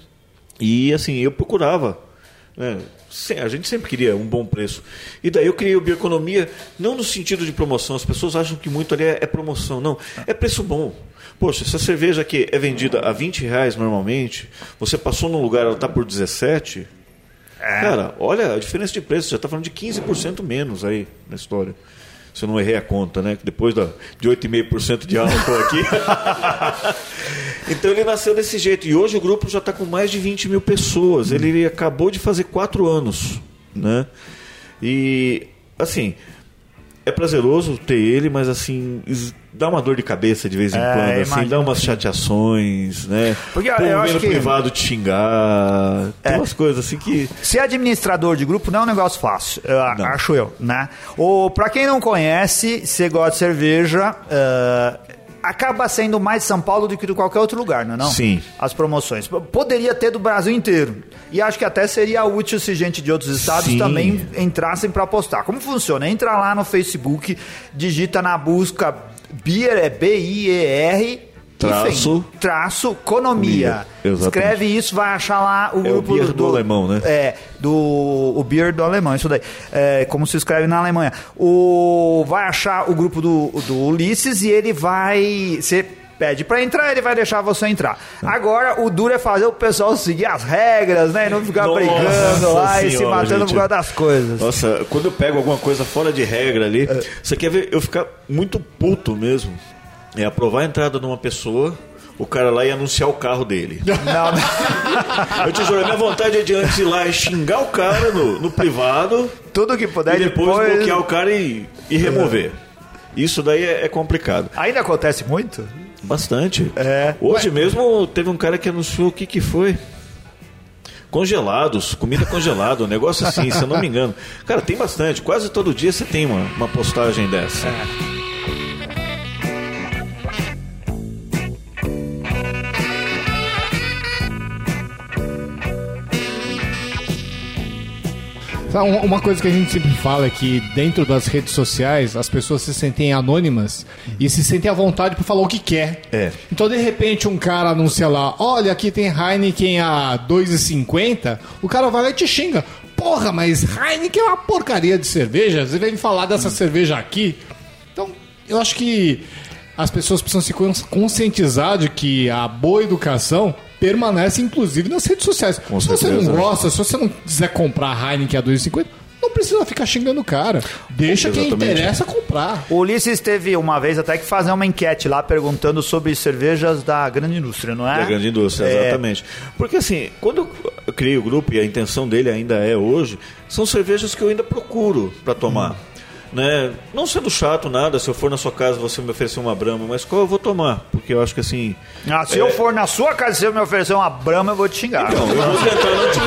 D: E assim, eu procurava, né, a gente sempre queria um bom preço. E daí eu criei o Bioeconomia, não no sentido de promoção, as pessoas acham que muito ali é, é promoção, não, é preço bom. Poxa, se a cerveja aqui é vendida a 20 reais normalmente, você passou num lugar, ela está por 17, Cara, olha a diferença de preço, já está falando de 15% menos aí na história. Se eu não errei a conta, né? Que depois da, de 8,5% de álcool aqui. então ele nasceu desse jeito. E hoje o grupo já está com mais de 20 mil pessoas. Ele acabou de fazer quatro anos. Né? E, assim, é prazeroso ter ele, mas assim, dá uma dor de cabeça de vez em
A: É,
D: quando, assim, dá umas chateações, né?
A: Porque
D: Povo
A: eu acho que-
D: privado te xingar, tem
A: É.
D: umas coisas assim que.
A: Ser administrador de grupo não é um negócio fácil, eu acho eu, né? Ou para quem não conhece, você gosta de cerveja, eh, acaba sendo mais São Paulo do que de qualquer outro lugar, não é não?
D: Sim.
A: As promoções. Poderia ter do Brasil inteiro. E acho que até seria útil se gente de outros estados
D: Sim.
A: também entrassem para apostar. Como funciona? Entra lá no Facebook, digita na busca Beer, é B-I-E-R...
D: Traço.
A: traço economia. Escreve isso, vai achar lá o
D: É o
A: grupo
D: beer do alemão, né?
A: É, do o beer do alemão, isso daí. É, como se escreve na Alemanha. O vai achar o grupo do, do Ulisses e ele vai você pede pra entrar, ele vai deixar você entrar. Agora o duro é fazer o pessoal seguir as regras, né, e não ficar
D: Nossa
A: brigando lá e se
D: senhora,
A: matando por
D: gente.
A: causa das coisas.
D: Nossa, quando eu pego alguma coisa fora de regra ali,
A: É.
D: você quer ver eu ficar muito puto mesmo? É aprovar a entrada de uma pessoa, o cara lá e anunciar o carro dele.
A: Não, não.
D: Eu te juro, a minha vontade é de antes ir lá e xingar o cara no, no privado
A: tudo que puder
D: e depois, bloquear o cara e, e remover. Isso daí é, é complicado.
A: Ainda acontece muito?
D: Bastante.
A: É.
D: Hoje mesmo teve um cara que anunciou o que que foi. Congelados, comida congelada, um negócio assim, se eu não me engano. Cara, tem bastante. Quase todo dia você tem uma, uma postagem dessa.
B: Sabe, uma- coisa que a gente sempre fala é que dentro das redes sociais as pessoas se sentem anônimas e se sentem à vontade para falar o que quer.
D: É.
B: Então, de repente, um cara anuncia lá: olha, aqui tem Heineken a 2,50. O cara vai lá e te xinga. Porra, mas Heineken é uma porcaria de cerveja. Você vem falar dessa cerveja aqui. Então, eu acho que as pessoas precisam se cons- conscientizar de que a boa educação permanece, inclusive, nas redes sociais.
D: Com
B: se você
D: certeza.
B: não gosta, se você não quiser comprar a Heineken a 2,50, não precisa ficar xingando o cara. Deixa quem
D: Exatamente.
B: interessa comprar.
A: O Ulisses teve uma vez até que fazer uma enquete lá perguntando sobre cervejas da grande indústria, não é?
D: Da grande indústria,
A: É.
D: exatamente. Porque assim, quando eu criei o grupo, e a intenção dele ainda é hoje, são cervejas que eu ainda procuro para tomar. Né? Não sendo chato nada, se eu for na sua casa você me oferecer uma brama, mas qual eu vou tomar? Porque eu acho que assim.
A: Ah, se
D: É.
A: eu for na sua casa e você me oferecer uma brama, eu vou te xingar.
D: Então, eu vou tentar não te,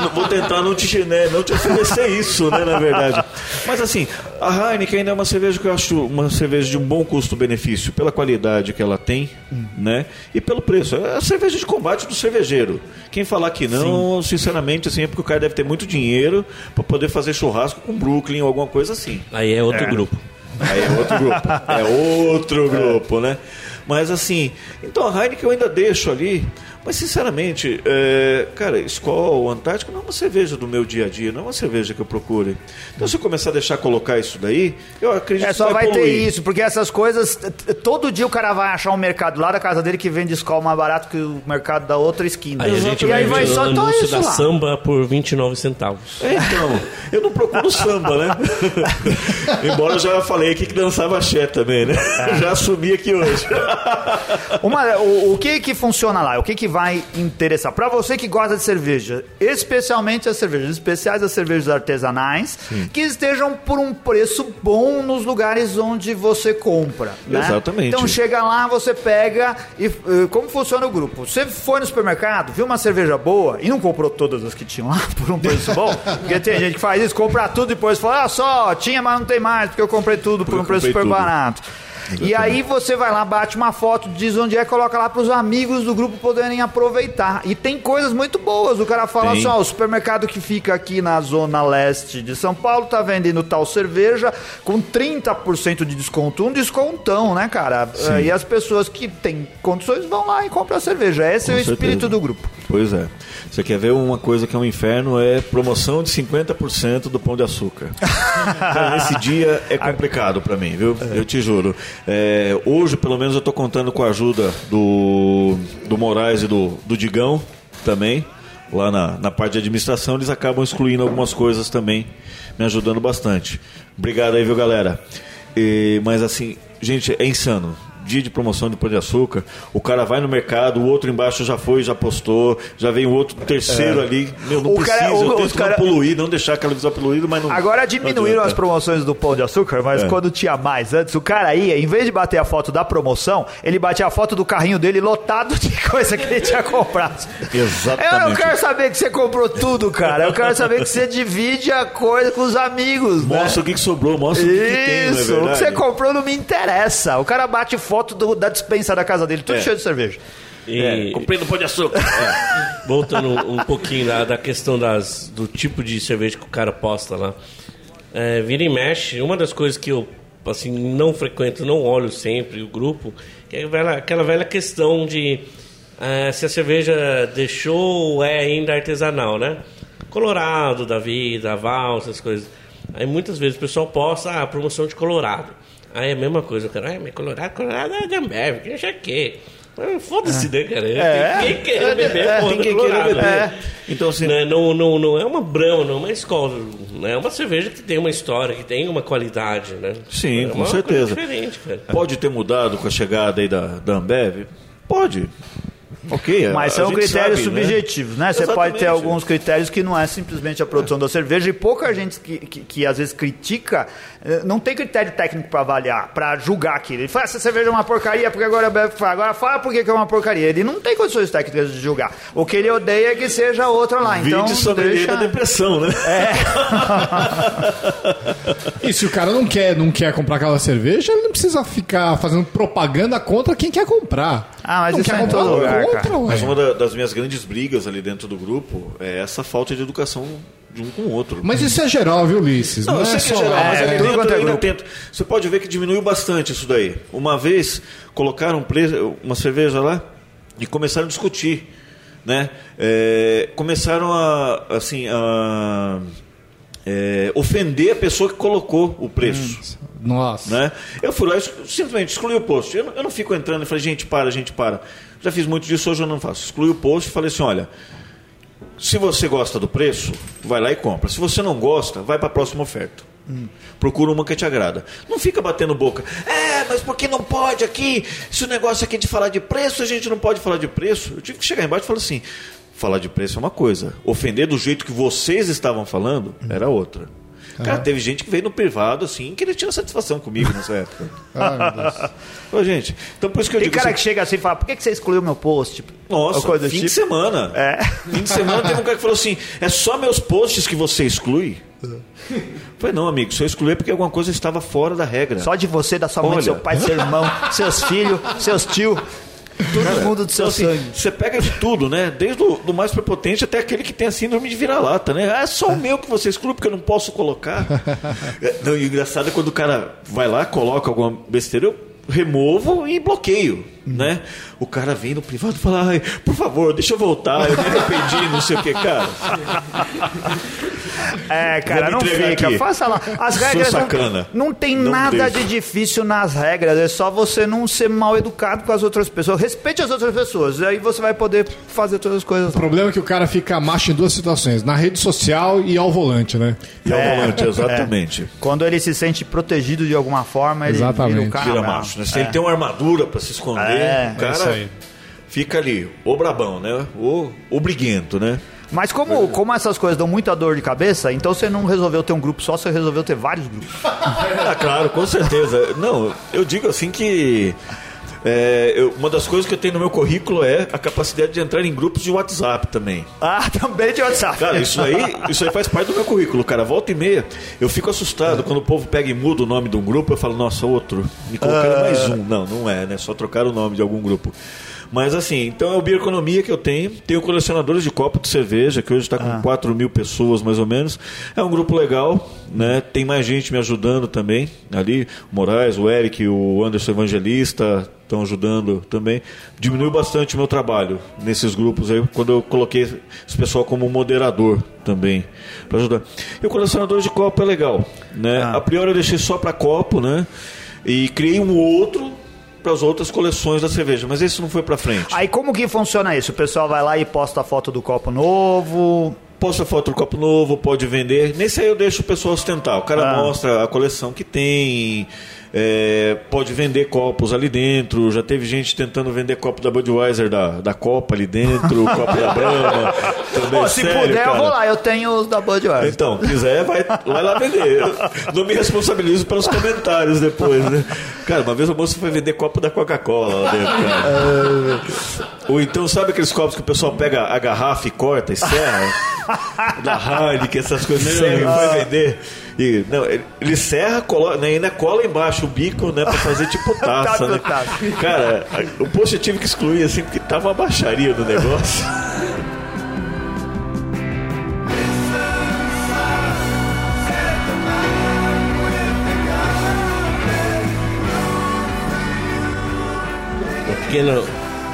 D: não- vou tentar não te, né, não te oferecer isso, né, na verdade. Mas assim, a Heineken ainda é uma cerveja que eu acho uma cerveja de um bom custo-benefício, pela qualidade que ela tem, né, e pelo preço. É a cerveja de combate do cervejeiro. Quem falar que não, sinceramente, assim, é porque o cara deve ter muito dinheiro para poder fazer churrasco com Brooklyn ou alguma coisa assim.
C: Aí é outro
A: É.
C: grupo.
D: Aí é outro grupo. É outro grupo, né? Mas assim, então a Heineken eu ainda deixo ali. Mas sinceramente, é, cara, Skol, Antártica não é uma cerveja do meu dia a dia, não é uma cerveja que eu procure. Então se eu começar a deixar colocar isso daí, eu acredito
A: É, só
D: que
A: vai ter isso, porque essas coisas, todo dia o cara vai achar um mercado lá da casa dele que vende escola mais barato que o mercado da outra esquina.
C: Aí a gente
A: e aí
C: vai
A: vai só então isso
C: da
A: lá.
C: samba por 29 centavos.
D: É, então, eu não procuro samba, né? Embora eu já falei aqui que dançava axé também, né?
A: É.
D: Já assumi aqui hoje.
A: Uma- o, o que que funciona lá? O que que vai interessar? Pra você que gosta de cerveja, especialmente as cervejas especiais, as cervejas artesanais, que estejam por um preço bom nos lugares onde você compra. né?
D: Exatamente.
A: Então chega lá, você pega e eh, como funciona o grupo? Você foi no supermercado, viu uma cerveja boa e não comprou todas as que tinham lá por um preço bom? Porque tem gente que faz isso, compra tudo e depois fala, ah, só, tinha, mas não tem mais, porque eu comprei tudo por
D: Porque
A: um preço super
D: tudo.
A: barato. E aí você vai lá, bate uma foto, diz onde é, coloca lá para os amigos do grupo poderem aproveitar. E tem coisas muito boas. O cara fala
D: Tem.
A: assim, ó, o supermercado que fica aqui na zona leste de São Paulo tá vendendo tal cerveja com 30% de desconto. Um descontão, né, cara? Eh, E as pessoas que têm condições vão lá e compram a cerveja. Esse
D: Com
A: é o espírito
D: certeza.
A: do grupo.
D: Pois é. Você quer ver uma coisa que é um inferno? É promoção de 50% do pão de açúcar. Cara, nesse dia é complicado pra mim, viu? Eu te juro. É, hoje, pelo menos, eu tô contando com a ajuda do, do Moraes e do, do Digão também. Lá na, na parte de administração, eles acabam excluindo algumas coisas também, me ajudando bastante. Obrigado aí, viu, galera? E- mas assim, gente, é insano. Dia de promoção de pão de açúcar, o cara vai no mercado, o outro embaixo já foi, já postou, já vem o outro terceiro ali. Meu, não
A: O
D: precisa,
A: cara- o-
D: eu tento
A: cara-
D: não poluir, não deixar aquela visão poluída, mas não.
A: Agora
D: não
A: diminuíram
D: adianta.
A: as promoções do pão de açúcar, mas
D: É.
A: quando tinha mais antes, o cara ia, em vez de bater a foto da promoção, ele batia a foto do carrinho dele lotado de coisa que ele tinha comprado.
D: Exatamente.
A: Eu não quero saber que você comprou tudo, cara. Eu quero saber que você divide a coisa com os amigos. né?
D: Mostra o que, que sobrou, mostra o que, que tem, não é
A: Isso, o que você comprou não me interessa. O cara bate foto do- da dispensa da casa dele, tudo
D: É.
A: cheio de cerveja.
C: E
D: É, comprei no pão de açúcar.
C: voltando um, pouquinho da, da questão das, do tipo de cerveja que o cara posta lá. É, vira e mexe, uma das coisas que eu assim, não frequento, não olho sempre o grupo, que é velha- aquela velha questão de é, se a cerveja deixou ou é ainda artesanal, né? Colorado da vida, Val, essas coisas. Aí muitas vezes o pessoal posta ah, promoção de Colorado. Aí é a mesma coisa, o cara, ah, mas Colorado, Colorado é da Ambev, que já que. Foda-se, né, cara?
A: É.
C: Tem quem querer beber,
A: É,
C: porra,
D: Tem quem
C: Colorado.
D: queira beber.
A: É.
D: Então, assim,
C: Né, Não, não, não é uma brama, não é uma escola. né? É uma cerveja que tem uma história, que tem uma qualidade, né?
D: Sim,
C: é
D: com certeza.
C: diferente, cara.
D: pode ter mudado com a chegada aí da, da Ambev? Pode. Ok.
A: Mas são critérios
D: sabe, né?
A: subjetivos, né? Você pode ter alguns critérios que não é simplesmente a produção da cerveja e pouca gente que, que, que às vezes critica eh, não tem critério técnico para avaliar, para julgar aquilo. Ele fala, essa cerveja é uma porcaria porque agora bebe fala. Agora fala por que é uma porcaria. Ele não tem condições técnicas de julgar. O que ele odeia é que seja outra lá. Então,
D: Vide sommelier
A: deixa...
D: da depressão, né?
B: E se o cara não quer, não quer comprar aquela cerveja, ele não precisa ficar fazendo propaganda contra quem quer comprar.
A: Ah, mas
B: não
A: isso é em todo lugar,
B: compra,
A: cara.
D: Mas uma da- das minhas grandes brigas ali dentro do grupo é essa falta de educação de um com o outro.
B: Mas isso é geral, viu, Ulisses?
D: Não,
B: Não,
D: eu
B: é
D: que é
B: só
D: geral,
B: lá.
D: mas
A: É,
D: ali dentro
A: é
D: eu ainda tento. Você pode ver que diminuiu bastante isso daí. Uma vez colocaram uma cerveja lá e começaram a discutir, né? É, começaram a, assim, a é, ofender a pessoa que colocou o preço.
B: Nossa.
D: Né? Eu fui lá e simplesmente excluí o post. Eu não, eu não fico entrando e falei, gente, para, gente, para. Já fiz muito disso, hoje eu não faço. Excluí o post e falei assim: olha, se você gosta do preço, vai lá e compra. Se você não gosta, vai para a próxima oferta. Procura uma que te agrada. Não fica batendo boca. É, mas por que não pode aqui? Se o negócio aqui é de falar de preço, a gente não pode falar de preço. Eu tive que chegar embaixo e falar assim: falar de preço é uma coisa. Ofender do jeito que vocês estavam falando era outra. Cara, teve gente que veio no privado assim, que ele tinha satisfação comigo nessa época.
B: Ai, meu Deus.
D: Ô, gente, então por isso que eu
A: Tem
D: digo
A: cara
D: assim,
A: que chega assim e fala, por que que você excluiu meu post? Tipo,
D: nossa,
A: coisa
D: fim de
A: tipo.
D: semana.
A: É.
D: Fim de semana teve um cara que falou assim: é só meus posts que você exclui? Eu Falei, não, amigo, se eu excluir é porque alguma coisa estava fora da regra.
A: Só de você, da sua mãe,
D: Olha.
A: seu pai, seu irmão, seus filhos, seus tios, todo mundo do seu
D: Então, assim,
A: sangue.
D: você pega isso tudo, né? Desde o do mais prepotente até aquele que tem a síndrome de vira-lata, né? Ah, é só o meu que você exclui porque eu não posso colocar. É, não, e o engraçado é quando o cara vai lá, coloca alguma besteira. Eu, removo e bloqueio, né? O cara vem no privado e fala, ai, por favor, deixa eu voltar, eu me arrependi, não sei o que, cara.
A: É, cara, não fica.
D: aqui.
A: Faça lá. As
D: Sou
A: regras não-
D: sacana.
A: Não, tem
D: Não
A: nada
D: deixo.
A: de difícil nas regras. É só você não ser mal educado com as outras pessoas. Respeite as outras pessoas. Aí você vai poder fazer todas as coisas.
B: O problema é que o cara fica macho em duas situações, na rede social e ao volante, né?
D: E ao
A: É,
D: volante, exatamente.
A: Quando ele se sente protegido de alguma forma, ele
B: Exatamente.
A: vira o cara
D: Vira macho, né? Se ele tem uma armadura pra se esconder,
A: É,
D: o
B: é isso
D: cara
B: aí.
D: fica ali, o brabão, né? O, o briguento, né?
A: Mas como, como essas coisas dão muita dor de cabeça, então você não resolveu ter um grupo só, você resolveu ter vários grupos.
D: Ah, claro, com certeza. Não, eu digo assim que é, eu- uma das coisas que eu tenho no meu currículo é a capacidade de entrar em grupos de WhatsApp também.
A: Ah, também de WhatsApp.
D: Cara, isso aí, isso aí faz parte do meu currículo, cara. Volta e meia, eu fico assustado quando o povo pega e muda o nome de um grupo, eu falo, nossa, outro. Me colocaram mais um. Não, não é, né? Só trocar o nome de algum grupo. Mas assim, então é o Bioeconomia que eu tenho. Tenho colecionadores de copo de cerveja, que hoje está com 4 mil pessoas mais ou menos. É um grupo legal, né? Tem mais gente me ajudando também. Ali, o Moraes, o Eric, o Anderson Evangelista estão ajudando também. Diminuiu bastante o meu trabalho nesses grupos aí, quando eu coloquei esse pessoal como moderador também, para ajudar. E o colecionador de copo é legal, né? A priori eu deixei só para copo, né? E criei um outro para as outras coleções da cerveja, mas esse não foi para frente.
A: Aí como que funciona isso? O pessoal vai lá e posta a foto do copo novo.
D: Posta foto do copo novo, pode vender. Nesse aí eu deixo o pessoal ostentar. O cara
A: Ah.
D: mostra a coleção que tem, é, pode vender copos ali dentro. Já teve gente tentando vender copo da Budweiser da, da Copa ali dentro, copo da Brahma. Também,
A: Pô, se
D: sério,
A: puder, eu
D: cara.
A: vou lá. Eu tenho os da Budweiser.
D: Então, quiser, vai, vai lá vender. Eu não me responsabilizo pelos comentários depois, né? Cara, uma vez o moço foi vender copo da Coca-Cola lá dentro, cara. Ou então, sabe aqueles copos que o pessoal pega a garrafa e corta e serra? da Heineken, essas coisas. Não, ele foi vender. E, não, ele, ele serra, coloca, né, ainda cola embaixo o bico, né, pra fazer tipo taça, né? Cara, o post eu tive que excluir, assim, porque tava uma baixaria do negócio.
C: Uma pequena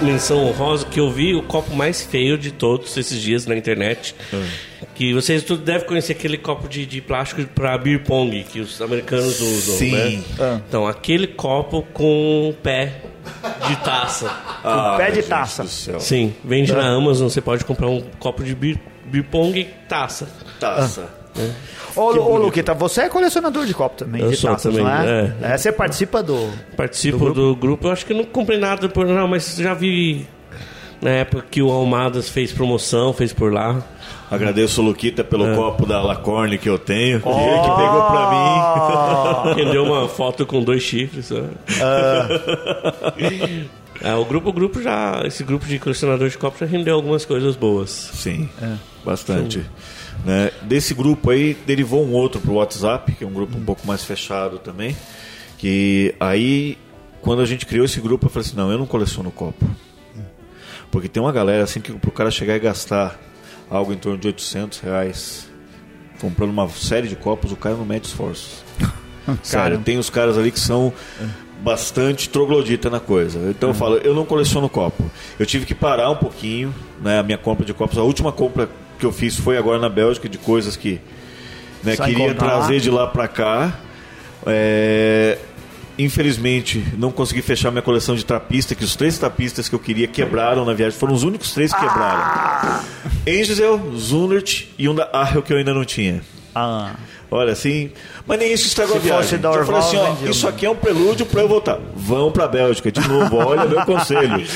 C: menção honrosa que eu vi o copo mais feio de todos esses dias na internet. Que vocês tudo devem conhecer aquele copo de, de plástico para beer pong que os americanos usam,
D: Sim.
C: né?
A: Ah.
C: Então, aquele copo com pé de taça.
D: Ah,
A: pé de taça.
C: Sim, vende na Amazon, você pode comprar um copo de beer, beer pong e taça.
D: Taça.
A: Ô, Lu- ô Luquita, você é colecionador de copo também,
C: Eu
A: de
C: sou
A: taças,
C: também,
A: não é?
C: é.
A: É, Você participa do...
C: Participo do grupo. Eu acho que não comprei nada por não, mas já vi na época que o Almadas fez promoção, fez por lá.
D: Agradeço o Luquita pelo
A: É.
D: copo da Lacorne que eu tenho. que ele que pegou pra mim.
C: Rendeu uma foto com dois chifres. né? É, o grupo, o grupo já, esse grupo de colecionadores de copos já rendeu algumas coisas boas.
D: Sim, bastante. Né? Desse grupo aí, derivou um outro pro WhatsApp, que é um grupo um pouco mais fechado também. Que aí, quando a gente criou esse grupo, eu falei assim: não, eu não coleciono copo. Porque tem uma galera assim que pro cara chegar e gastar algo em torno de 800 reais comprando uma série de copos, o cara não mede esforços. Sério, tem os caras ali que são bastante troglodita na coisa. Então eu falo, eu não coleciono copo. Eu tive que parar um pouquinho, né, a minha compra de copos. A última compra que eu fiz foi agora na Bélgica de coisas que né, queria
A: encontrar
D: trazer de lá pra cá. É, Infelizmente, não consegui fechar minha coleção de trapista, que os três trapistas que eu queria quebraram na viagem. Foram os únicos três que quebraram. Angel, Zunert e um da Arrel que eu ainda não tinha.
A: Ah,
D: Olha, assim. Mas nem isso estragou
A: Se
D: a
A: fosse
D: viagem. Eu falei assim: ó, isso aqui é um prelúdio pra eu voltar. Vão pra Bélgica de novo, olha meu conselho.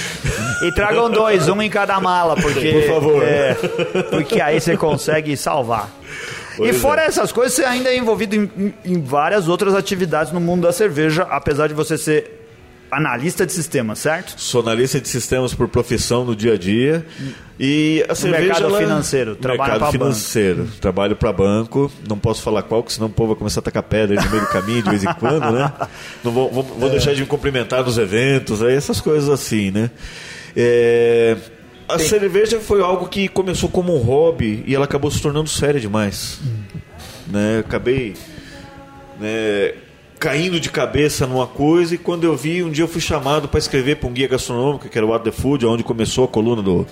A: E tragam dois, um em cada mala, porque.
D: Por favor.
A: é, porque aí você consegue salvar. e
D: Pois
A: fora
D: é.
A: essas coisas, você ainda é envolvido em- em várias outras atividades no mundo da cerveja, apesar de você ser analista de sistema, certo?
D: Sou analista de sistemas por profissão no dia a dia. E a cerveja.
A: mercado
D: ela-
A: financeiro, trabalha
D: mercado financeiro. Trabalho para banco. Não posso falar qual, porque senão o povo vai começar a tacar pedra no meio do caminho de vez em quando, né? Não vou, vou, vou deixar de me cumprimentar nos eventos, aí essas coisas assim, né? É, A cerveja foi algo que começou como um hobby e ela acabou se tornando séria demais. Né? Acabei né, caindo de cabeça numa coisa e quando eu vi, um dia eu fui chamado para escrever para um guia gastronômico, que era o What the Food, onde começou a coluna do,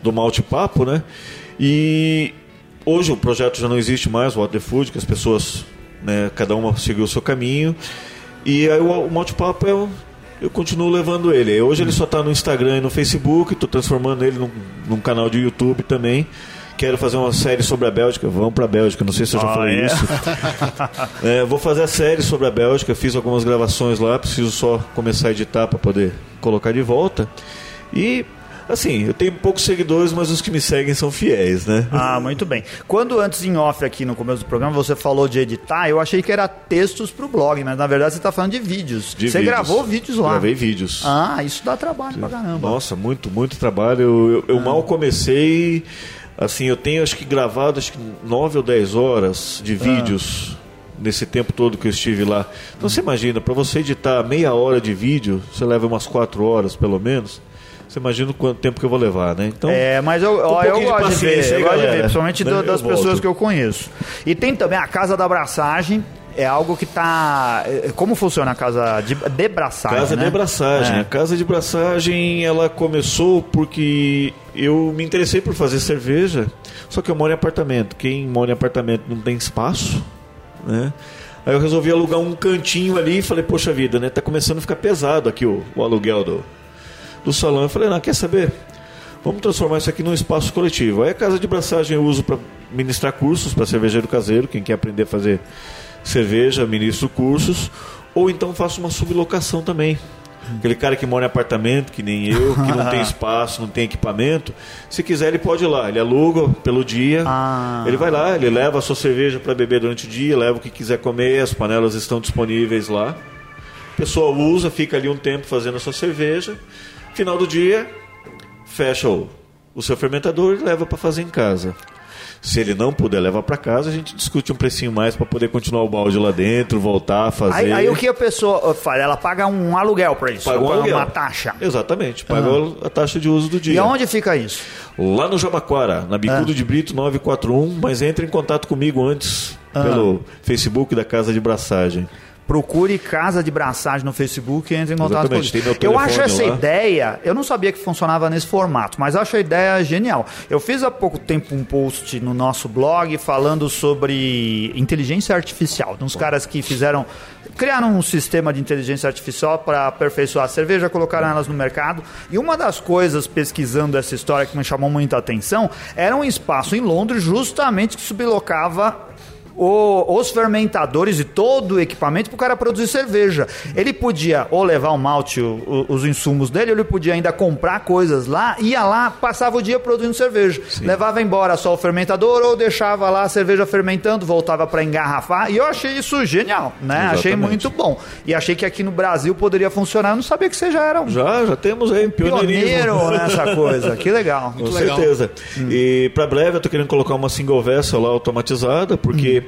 D: do Malte Papo, né? E hoje o projeto já não existe mais, o What the Food, que as pessoas, né, cada uma seguiu o seu caminho. E aí o, o Malte Papo eu, eu continuo levando ele. Hoje ele só está no Instagram e no Facebook, estou transformando ele num, num canal de YouTube também. Quero fazer uma série sobre a Bélgica. Vamos para a Bélgica. Não sei se eu já
A: Ah,
D: falei
A: é?
D: isso. É, vou fazer a série sobre a Bélgica. Fiz algumas gravações lá. Preciso só começar a editar para poder colocar de volta. E assim, eu tenho poucos seguidores, mas os que me seguem são fiéis, né?
A: Ah, muito bem. Quando antes em off aqui no começo do programa você falou de editar, eu achei que era textos pro blog, mas na verdade você tá falando de vídeos.
D: De
A: você
D: vídeos.
A: gravou vídeos lá.
D: Gravei vídeos.
A: Ah, isso dá trabalho pra caramba.
D: Nossa, muito, muito trabalho. Eu, eu- eu mal comecei. Assim, eu tenho acho que gravado acho que 9 ou 10 horas de vídeos nesse tempo todo que eu estive lá. Então você imagina, para você editar meia hora de vídeo, você leva umas 4 horas pelo menos. Você imagina quanto tempo que eu vou levar, né? Então,
A: É, mas eu, ó,
D: um
A: eu gosto de ver,
D: paciência,
A: eu gosto de ver, principalmente
D: Né?
A: do-
D: Eu
A: das
D: volto.
A: pessoas que eu conheço. E tem também a Casa da Abraçagem, é algo que tá... é, Como funciona a Casa de, de Braçagem,
D: Casa
A: né?
D: de braçagem.
A: É.
D: A casa de braçagem ela começou porque eu me interessei por fazer cerveja, só que eu moro em apartamento. Quem mora em apartamento não tem espaço, né? Aí eu resolvi alugar um cantinho ali e falei, poxa vida, né? Tá começando a ficar pesado aqui o, o aluguel do, do salão. Eu falei, não, quer saber? Vamos transformar isso aqui num espaço coletivo. Aí a casa de braçagem eu uso para ministrar cursos para cervejeiro caseiro, quem quer aprender a fazer cerveja, ministro cursos, ou então faço uma sublocação também. Aquele cara que mora em apartamento, que nem eu, que não tem espaço, não tem equipamento, se quiser ele pode ir lá, ele aluga pelo dia,
A: Ah.
D: ele vai lá, ele leva a sua cerveja para beber durante o dia, leva o que quiser comer, as panelas estão disponíveis lá. A pessoa usa, fica ali um tempo fazendo a sua cerveja, final do dia, fecha o, o seu fermentador e leva para fazer em casa. Se ele não puder levar para casa, a gente discute um precinho mais para poder continuar o balde lá dentro, voltar a fazer.
A: Aí, aí o que a pessoa faz? Ela paga um aluguel pra isso,
D: Paga um aluguel.
A: uma taxa.
D: Exatamente, paga a taxa de uso do dia.
A: E aonde fica isso?
D: Lá no Jabaquara, na Bicudo
A: Ah.
D: de Brito 941, mas entre em contato comigo antes
A: Ah.
D: pelo Facebook da Casa de Braçagem.
A: Procure Casa de Braçagem no Facebook e entre em contato
D: Exatamente,
A: com
D: meu
A: Eu acho essa
D: lá.
A: ideia, eu não sabia que funcionava nesse formato, mas acho a ideia genial. Eu fiz há pouco tempo um post no nosso blog falando sobre inteligência artificial, uns caras que fizeram criaram um sistema de inteligência artificial para aperfeiçoar a cerveja, colocaram elas no mercado. E uma das coisas pesquisando essa história que me chamou muita atenção era um espaço em Londres justamente que sublocava o- os fermentadores e todo o equipamento para o cara produzir cerveja. Ele podia ou levar o malte, o- os insumos dele, ou ele podia ainda comprar coisas lá, ia lá, passava o dia produzindo cerveja. Levava embora só o fermentador ou deixava lá a cerveja fermentando, voltava para engarrafar. E eu achei isso genial, né? Achei
D: Exatamente.
A: muito bom. E achei que aqui no Brasil poderia funcionar. Eu não sabia que você já era um
D: Já, já temos aí pioneirismo.
A: pioneiro nessa coisa. Que legal.
D: Com
B: legal.
D: certeza.
A: Hum.
D: E para breve eu tô querendo colocar uma single vessel lá automatizada, porque
A: Hum.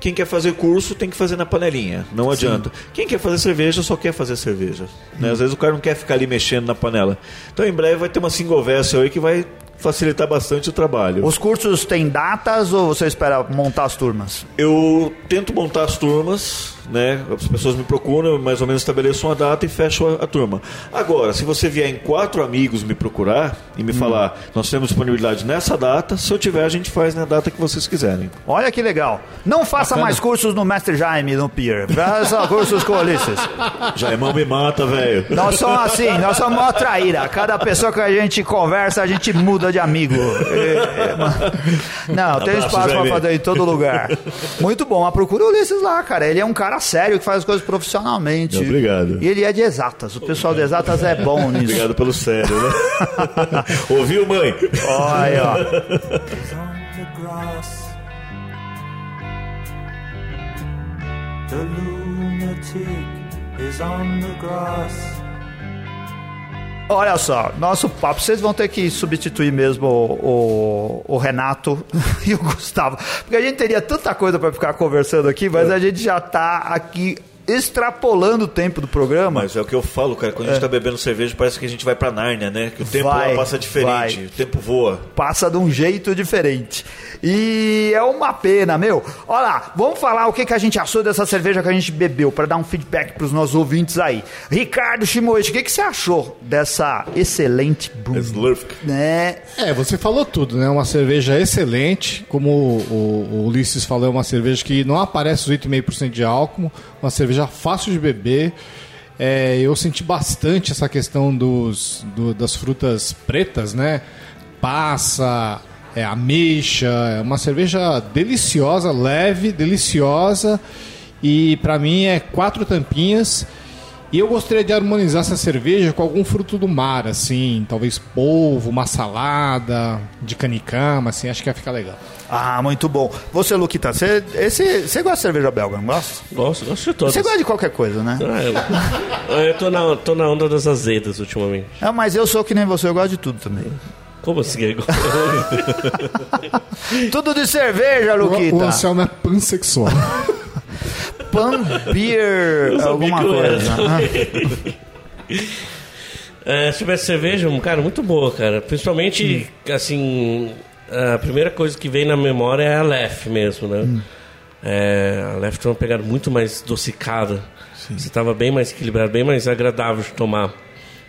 D: quem quer fazer curso tem que fazer na panelinha, não adianta. Quem quer fazer cerveja só quer fazer cerveja.
A: Hum.
D: né? Às vezes o cara não quer ficar ali mexendo na panela. Então em breve vai ter uma single vessel aí que vai facilitar bastante o trabalho.
A: Os cursos têm datas ou você espera montar as turmas?
D: Eu tento montar as turmas, né? As pessoas me procuram, eu mais ou menos estabeleço uma data e fecho a, a turma. Agora, se você vier em quatro amigos me procurar e
A: Hum.
D: me falar, nós temos disponibilidade nessa data, se eu tiver, a gente faz na data que vocês quiserem.
A: Olha que legal. Não faça mais cursos no Mestre Jaime, no Pier. Faça cursos com o Ulisses.
D: Já irmão me mata, velho.
A: Nós somos assim, nós somos uma traíra. Cada pessoa que a gente conversa, a gente muda de amigo. É, é, Não, tem espaço pra fazer em todo lugar. Muito bom. Mas procura o Ulisses lá, cara. Ele é um cara sério que faz as coisas profissionalmente.
D: Obrigado.
A: E ele é de exatas. O pessoal de exatas é bom nisso.
D: Obrigado pelo sério, né? Ouviu, mãe?
A: Olha, ó.
E: The lunatic is on the grass.
A: Olha só, nosso papo, vocês vão ter que substituir mesmo o, o- o Renato e o Gustavo. Porque a gente teria tanta coisa para ficar conversando aqui, mas a gente já tá aqui extrapolando o tempo do programa.
D: Mas é o que eu falo, cara. Quando a gente tá bebendo cerveja, parece que a gente vai pra Nárnia, né? Que o tempo
A: Vai,
D: passa diferente,
A: vai.
D: o tempo voa.
A: passa de um jeito diferente. E é uma pena, meu. Olha lá, vamos falar o que, que a gente achou dessa cerveja que a gente bebeu, para dar um feedback pros nossos ouvintes aí. Ricardo Shimoichi, o que, que você achou dessa excelente?
D: Slurp.
A: Né?
B: É, você falou tudo, né? Uma cerveja excelente, como o, o Ulisses falou, é uma cerveja que não aparece os 8,5% de álcool, uma cerveja fácil de beber. É, eu senti bastante essa questão dos, do- das frutas pretas, né? Passa, é, ameixa, é uma cerveja deliciosa, leve, deliciosa. E pra mim é quatro tampinhas. E eu gostaria de harmonizar essa cerveja com algum fruto do mar, assim, talvez polvo, uma salada de canicama, assim, acho que ia ficar legal.
A: Ah, muito bom. Você, Luquita, você, esse, você gosta de cerveja belga, não gosta?
C: Gosto, gosto de todas.
A: Você gosta de qualquer coisa, né?
C: Ah, eu, eu tô, na, tô na onda das azedas ultimamente.
A: É, mas eu sou que nem você, eu gosto de tudo também.
C: Como assim?
A: Tudo de cerveja,
B: O, o
A: Luquita.
B: Anselmo é pansexual.
A: Pan, beer,
C: Eu sabia
A: alguma coisa.
C: É, se tivesse cerveja, cara, muito boa, cara. Principalmente, assim, a primeira coisa que vem na memória é a Lef mesmo, né? É, a Lef tem uma pegada muito mais adocicada. Você tava bem mais equilibrado, bem mais agradável de tomar.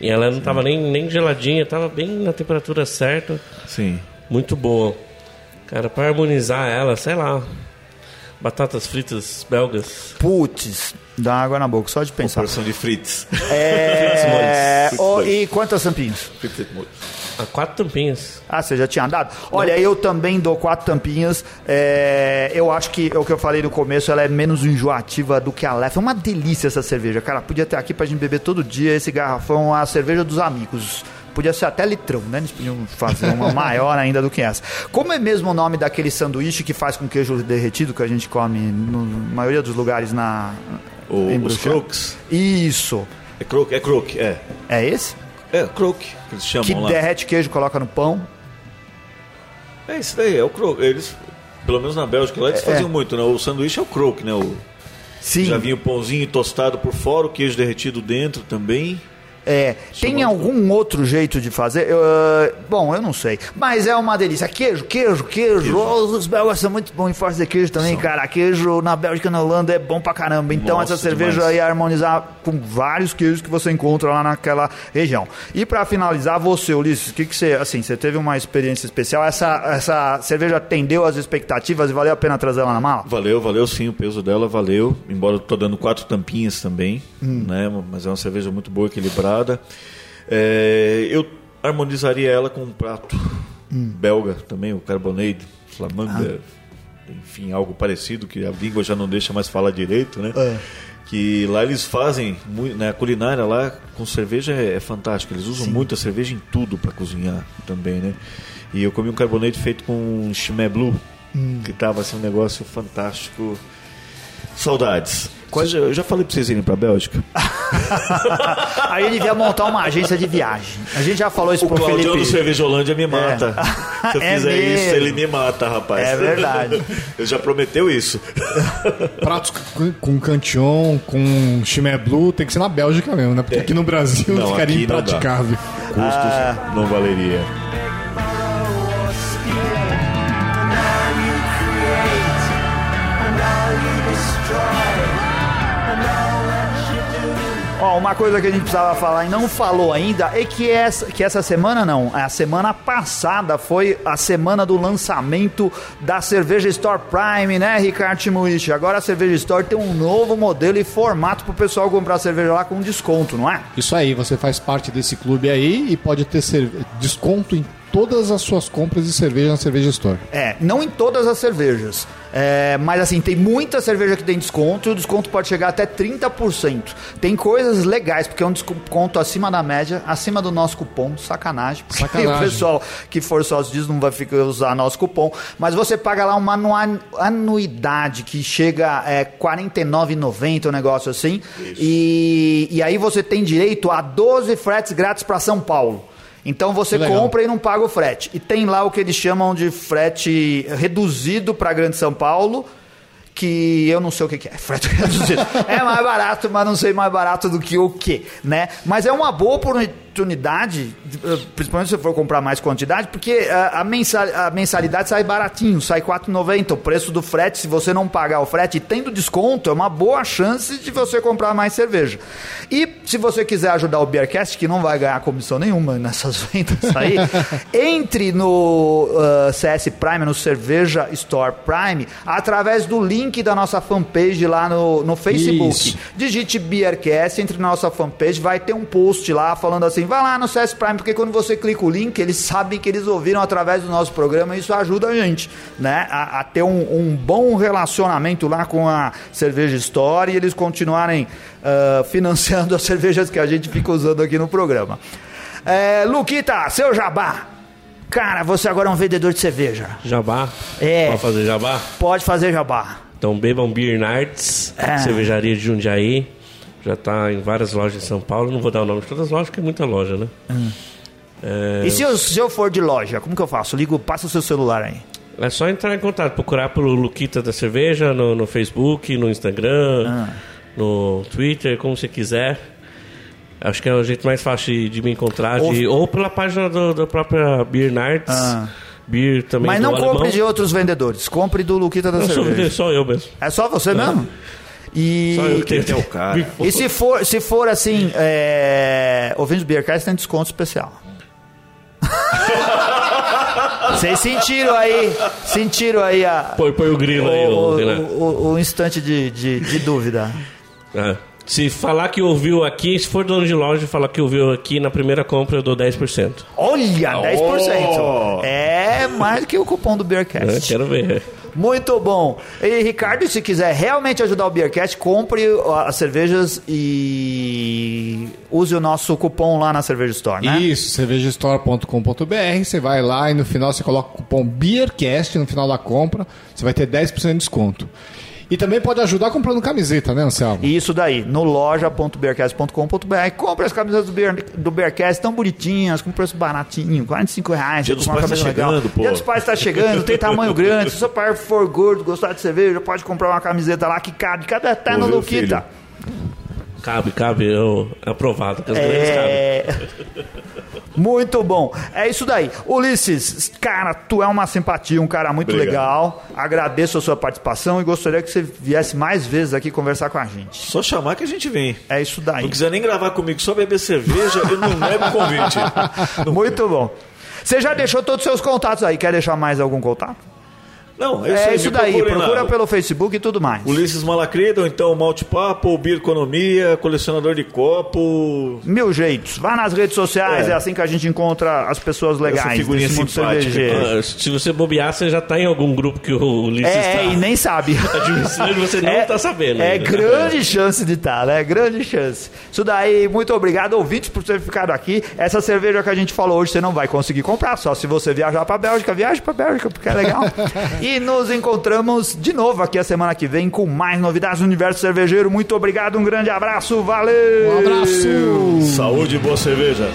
C: E ela não tava nem, nem geladinha, tava bem na temperatura certa.
D: Sim.
C: Muito boa. Cara, pra harmonizar ela, sei lá. Batatas fritas belgas.
A: Putz, dá água na boca, só de pensar.
D: Porção de frites.
A: É...
D: Frites
A: oh,
D: molhos.
A: e quantas tampinhas?
D: Frites molhos.
C: A quatro tampinhas.
A: Ah, você já tinha dado? Olha, eu também dou quatro tampinhas. É, eu acho que é o que eu falei no começo, ela é menos enjoativa do que a Lef. É uma delícia essa cerveja, cara. Podia ter aqui pra gente beber todo dia esse garrafão, a cerveja dos amigos. Podia ser até litrão, né? Eles podiam fazer uma maior ainda do que essa. Como é mesmo o nome daquele sanduíche que faz com queijo derretido que a gente come no- na maioria dos lugares na.
D: O,
A: em
D: os croques.
A: Isso.
D: É croque, é croque, é.
A: É esse?
D: É, croque, que eles chamam
A: Que
D: lá.
A: derrete queijo, coloca no pão.
D: É isso daí, é o croque. Eles, pelo menos na Bélgica, lá eles
A: É.
D: faziam muito, né? O sanduíche é o croque, né? O,
A: Sim.
D: já vinha o pãozinho tostado por fora, o queijo derretido dentro também.
A: É, tem algum outro jeito de fazer? Eu, ah, bom, eu não sei. Mas é uma delícia. Queijo, queijo, queijo. Oh, os belgas são muito bons em fazer queijo também, cara. Queijo na Bélgica e na Holanda é bom pra caramba. Então
D: Nossa,
A: essa cerveja
D: demais.
A: ia harmonizar com vários queijos que você encontra lá naquela região. E pra finalizar, você, Ulisses, o que, que você. Assim, você teve uma experiência especial. Essa, essa cerveja atendeu às expectativas e valeu a pena trazer ela na mala?
D: Valeu, valeu sim, o peso dela valeu. Embora eu tô dando quatro tampinhas também,
A: Hum.
D: né? Mas é uma cerveja muito boa, equilibrada. É, eu harmonizaria ela com um prato
A: Hum.
D: belga também, o Carbonade, Flamanga,
A: Ah.
D: enfim, algo parecido, que a língua já não deixa mais falar direito, né?
A: É.
D: Que lá eles fazem, né, a culinária lá com cerveja é, é fantástica. Eles usam muita cerveja em tudo para cozinhar também, né? E eu comi um carbonate feito com chimé blue,
A: Hum.
D: que tava assim um negócio fantástico. Saudades. Já- Eu já falei pra vocês irem pra Bélgica.
A: Aí ele devia montar uma agência de viagem. A gente já falou isso
D: O
A: pro
D: Claudião do
A: Felipe.
D: Cervejolândia me mata. Se eu
A: É
D: fizer isso,
A: mesmo.
D: ele me mata, rapaz.
A: É verdade.
D: Ele já prometeu isso.
B: Pratos com, cantion, com chimé blue, tem que ser na Bélgica mesmo, né? Porque aqui no Brasil
D: Não,
B: ficaria impraticável.
D: Custos
A: Ah.
D: não valeria.
A: Ó, uma coisa que a gente precisava falar e não falou ainda é que essa, que essa semana não, a semana passada foi a semana do lançamento da Cerveja Store Prime, né, Ricardo Timuichi? Agora a Cerveja Store tem um novo modelo e formato pro pessoal comprar cerveja lá com desconto, não é?
B: Isso aí, você faz parte desse clube aí e pode ter desconto em todas as suas compras de cerveja na Cerveja Store.
A: É, não em todas as cervejas. É, mas assim, tem muita cerveja que tem desconto e o desconto pode chegar até 30%. Tem coisas legais, porque é um desconto acima da média, acima do nosso cupom, sacanagem. Porque
B: Sacanagem.
A: o pessoal que for sócio disso não vai ficar usar nosso cupom. Mas você paga lá uma anuidade que chega a é, R$ 49,90, um negócio assim. E, e aí você tem direito a 12 fretes grátis para São Paulo. Então você compra e não paga o frete. E tem lá o que eles chamam de frete reduzido para Grande São Paulo, que eu não sei o que, que é, frete reduzido. é mais barato, mas não sei mais barato do que o que, né? Mas é uma boa oportunidade, eh, principalmente se você for comprar mais quantidade, porque eh, a, mensal, a mensalidade sai baratinho, sai R$ 4,90. O preço do frete, se você não pagar o frete e tendo desconto, é uma boa chance de você comprar mais cerveja. E se você quiser ajudar o Beercast, que não vai ganhar comissão nenhuma nessas vendas aí, entre no uh, CS Prime, no Cerveja Store Prime, através do link da nossa fanpage lá no, no Facebook.
B: Isso.
A: Digite Beercast, entre na nossa fanpage, vai ter um post lá falando assim, vai lá no CS Prime, porque quando você clica o link, eles sabem que eles ouviram através do nosso programa e isso ajuda a gente, né? A, a ter um, um bom relacionamento lá com a Cerveja Store e eles continuarem ah, financiando as cervejas que a gente fica usando aqui no programa. É, Luquita, seu jabá. Cara, você agora é um vendedor de cerveja.
C: Jabá?
A: É.
C: Pode fazer jabá?
A: Pode fazer jabá.
C: Então bebam Beer Nards,
A: É.
C: cervejaria de Jundiaí. Já tá em várias lojas em São Paulo. Não vou dar o nome de todas as lojas, porque é muita loja, né? É,
A: E se eu, se eu for de loja, como que eu faço? Ligo, passa o seu celular aí.
C: é só entrar em contato, procurar pelo Luquita da Cerveja no, no Facebook, no Instagram,
A: Ah.
C: no Twitter, como você quiser. Acho que é o jeito mais fácil de, de me encontrar. de- ou pela página do- da própria Beer Nards.
A: Ah.
C: Beer também
A: Mas não compre
C: alemão.
A: de outros vendedores. Compre do Luquita da
C: Eu sou,
A: cerveja.
C: só eu mesmo.
A: É só você mesmo? E,
C: Só eu que tenho.
D: O cara.
A: e se for, se for assim, é... ouvintes Beercast tem desconto especial. Vocês sentiram aí, sentiram aí a,
C: Põe, põe o grilo aí,
A: o,
C: ô, Renan.
A: o- o- o instante de, de, de dúvida.
C: É. Se falar que ouviu aqui, se for dono de loja falar que ouviu aqui, na primeira compra eu dou 10%.
A: Olha, 10%. É mais que o cupom do
C: É,
A: Beercast.
C: quero ver.
A: Muito bom. E Ricardo, se quiser realmente ajudar o Beercast, compre as cervejas e use o nosso cupom lá na Cerveja Store, né?
B: Isso, cervejastore.com.br. Você vai lá e no final você coloca o cupom BEERCAST no final da compra. Você vai ter 10% de desconto. E também pode ajudar comprando camiseta, né, Anselmo?
A: Isso daí, no loja.beercast.com.br. Compre as camisas do, Beer, do Beercast tão bonitinhas, com preço baratinho, 45 reais.
D: Dia dos
A: uma
D: Pais tá
A: camisa legal.
D: chegando, pô.
A: Dia dos Pais tá chegando, tem tamanho grande. Se seu pai for gordo, gostar de cerveja, pode comprar uma camiseta lá que cabe. Cada tá no Luquita.
C: Cabe, cabe, eu, aprovado. Que as grandes cabem.
A: É... Muito bom. É isso daí. Ulisses, cara, tu é uma simpatia, um cara muito
D: Obrigado.
A: legal. Agradeço a sua participação e gostaria que você viesse mais vezes aqui conversar com a gente.
D: Só chamar que a gente vem.
A: É isso daí.
D: Não quiser nem gravar comigo, só beber cerveja, eu não nego o convite.
A: Muito bom. Você já deixou todos os seus contatos aí. Quer deixar mais algum contato?
D: Não, é
A: É
D: isso,
A: isso daí. Procura pelo Facebook e tudo mais.
D: Ulisses Malacrida, ou então Malte Papo, Beer Economia, colecionador de copo.
A: Mil jeitos. Vá nas redes sociais, é,
D: É.
A: assim que a gente encontra as pessoas legais
D: figurinha
A: desse mundo
D: simpática.
C: Ah, Se você bobear, você já tá em algum grupo que o Ulisses
A: É,
C: tá
A: e nem sabe.
C: administrando e você não tá sabendo.
A: É
C: ainda.
A: grande chance de estar, né? Grande chance. Isso daí, muito obrigado, ouvintes, por ter ficado aqui. Essa cerveja que a gente falou hoje, você não vai conseguir comprar, só se você viajar pra Bélgica. Viaje pra Bélgica, porque é legal. e nos encontramos de novo aqui a semana que vem com mais novidades do universo cervejeiro. Muito obrigado, um grande abraço, valeu!
B: Um abraço!
D: Saúde e boa cerveja.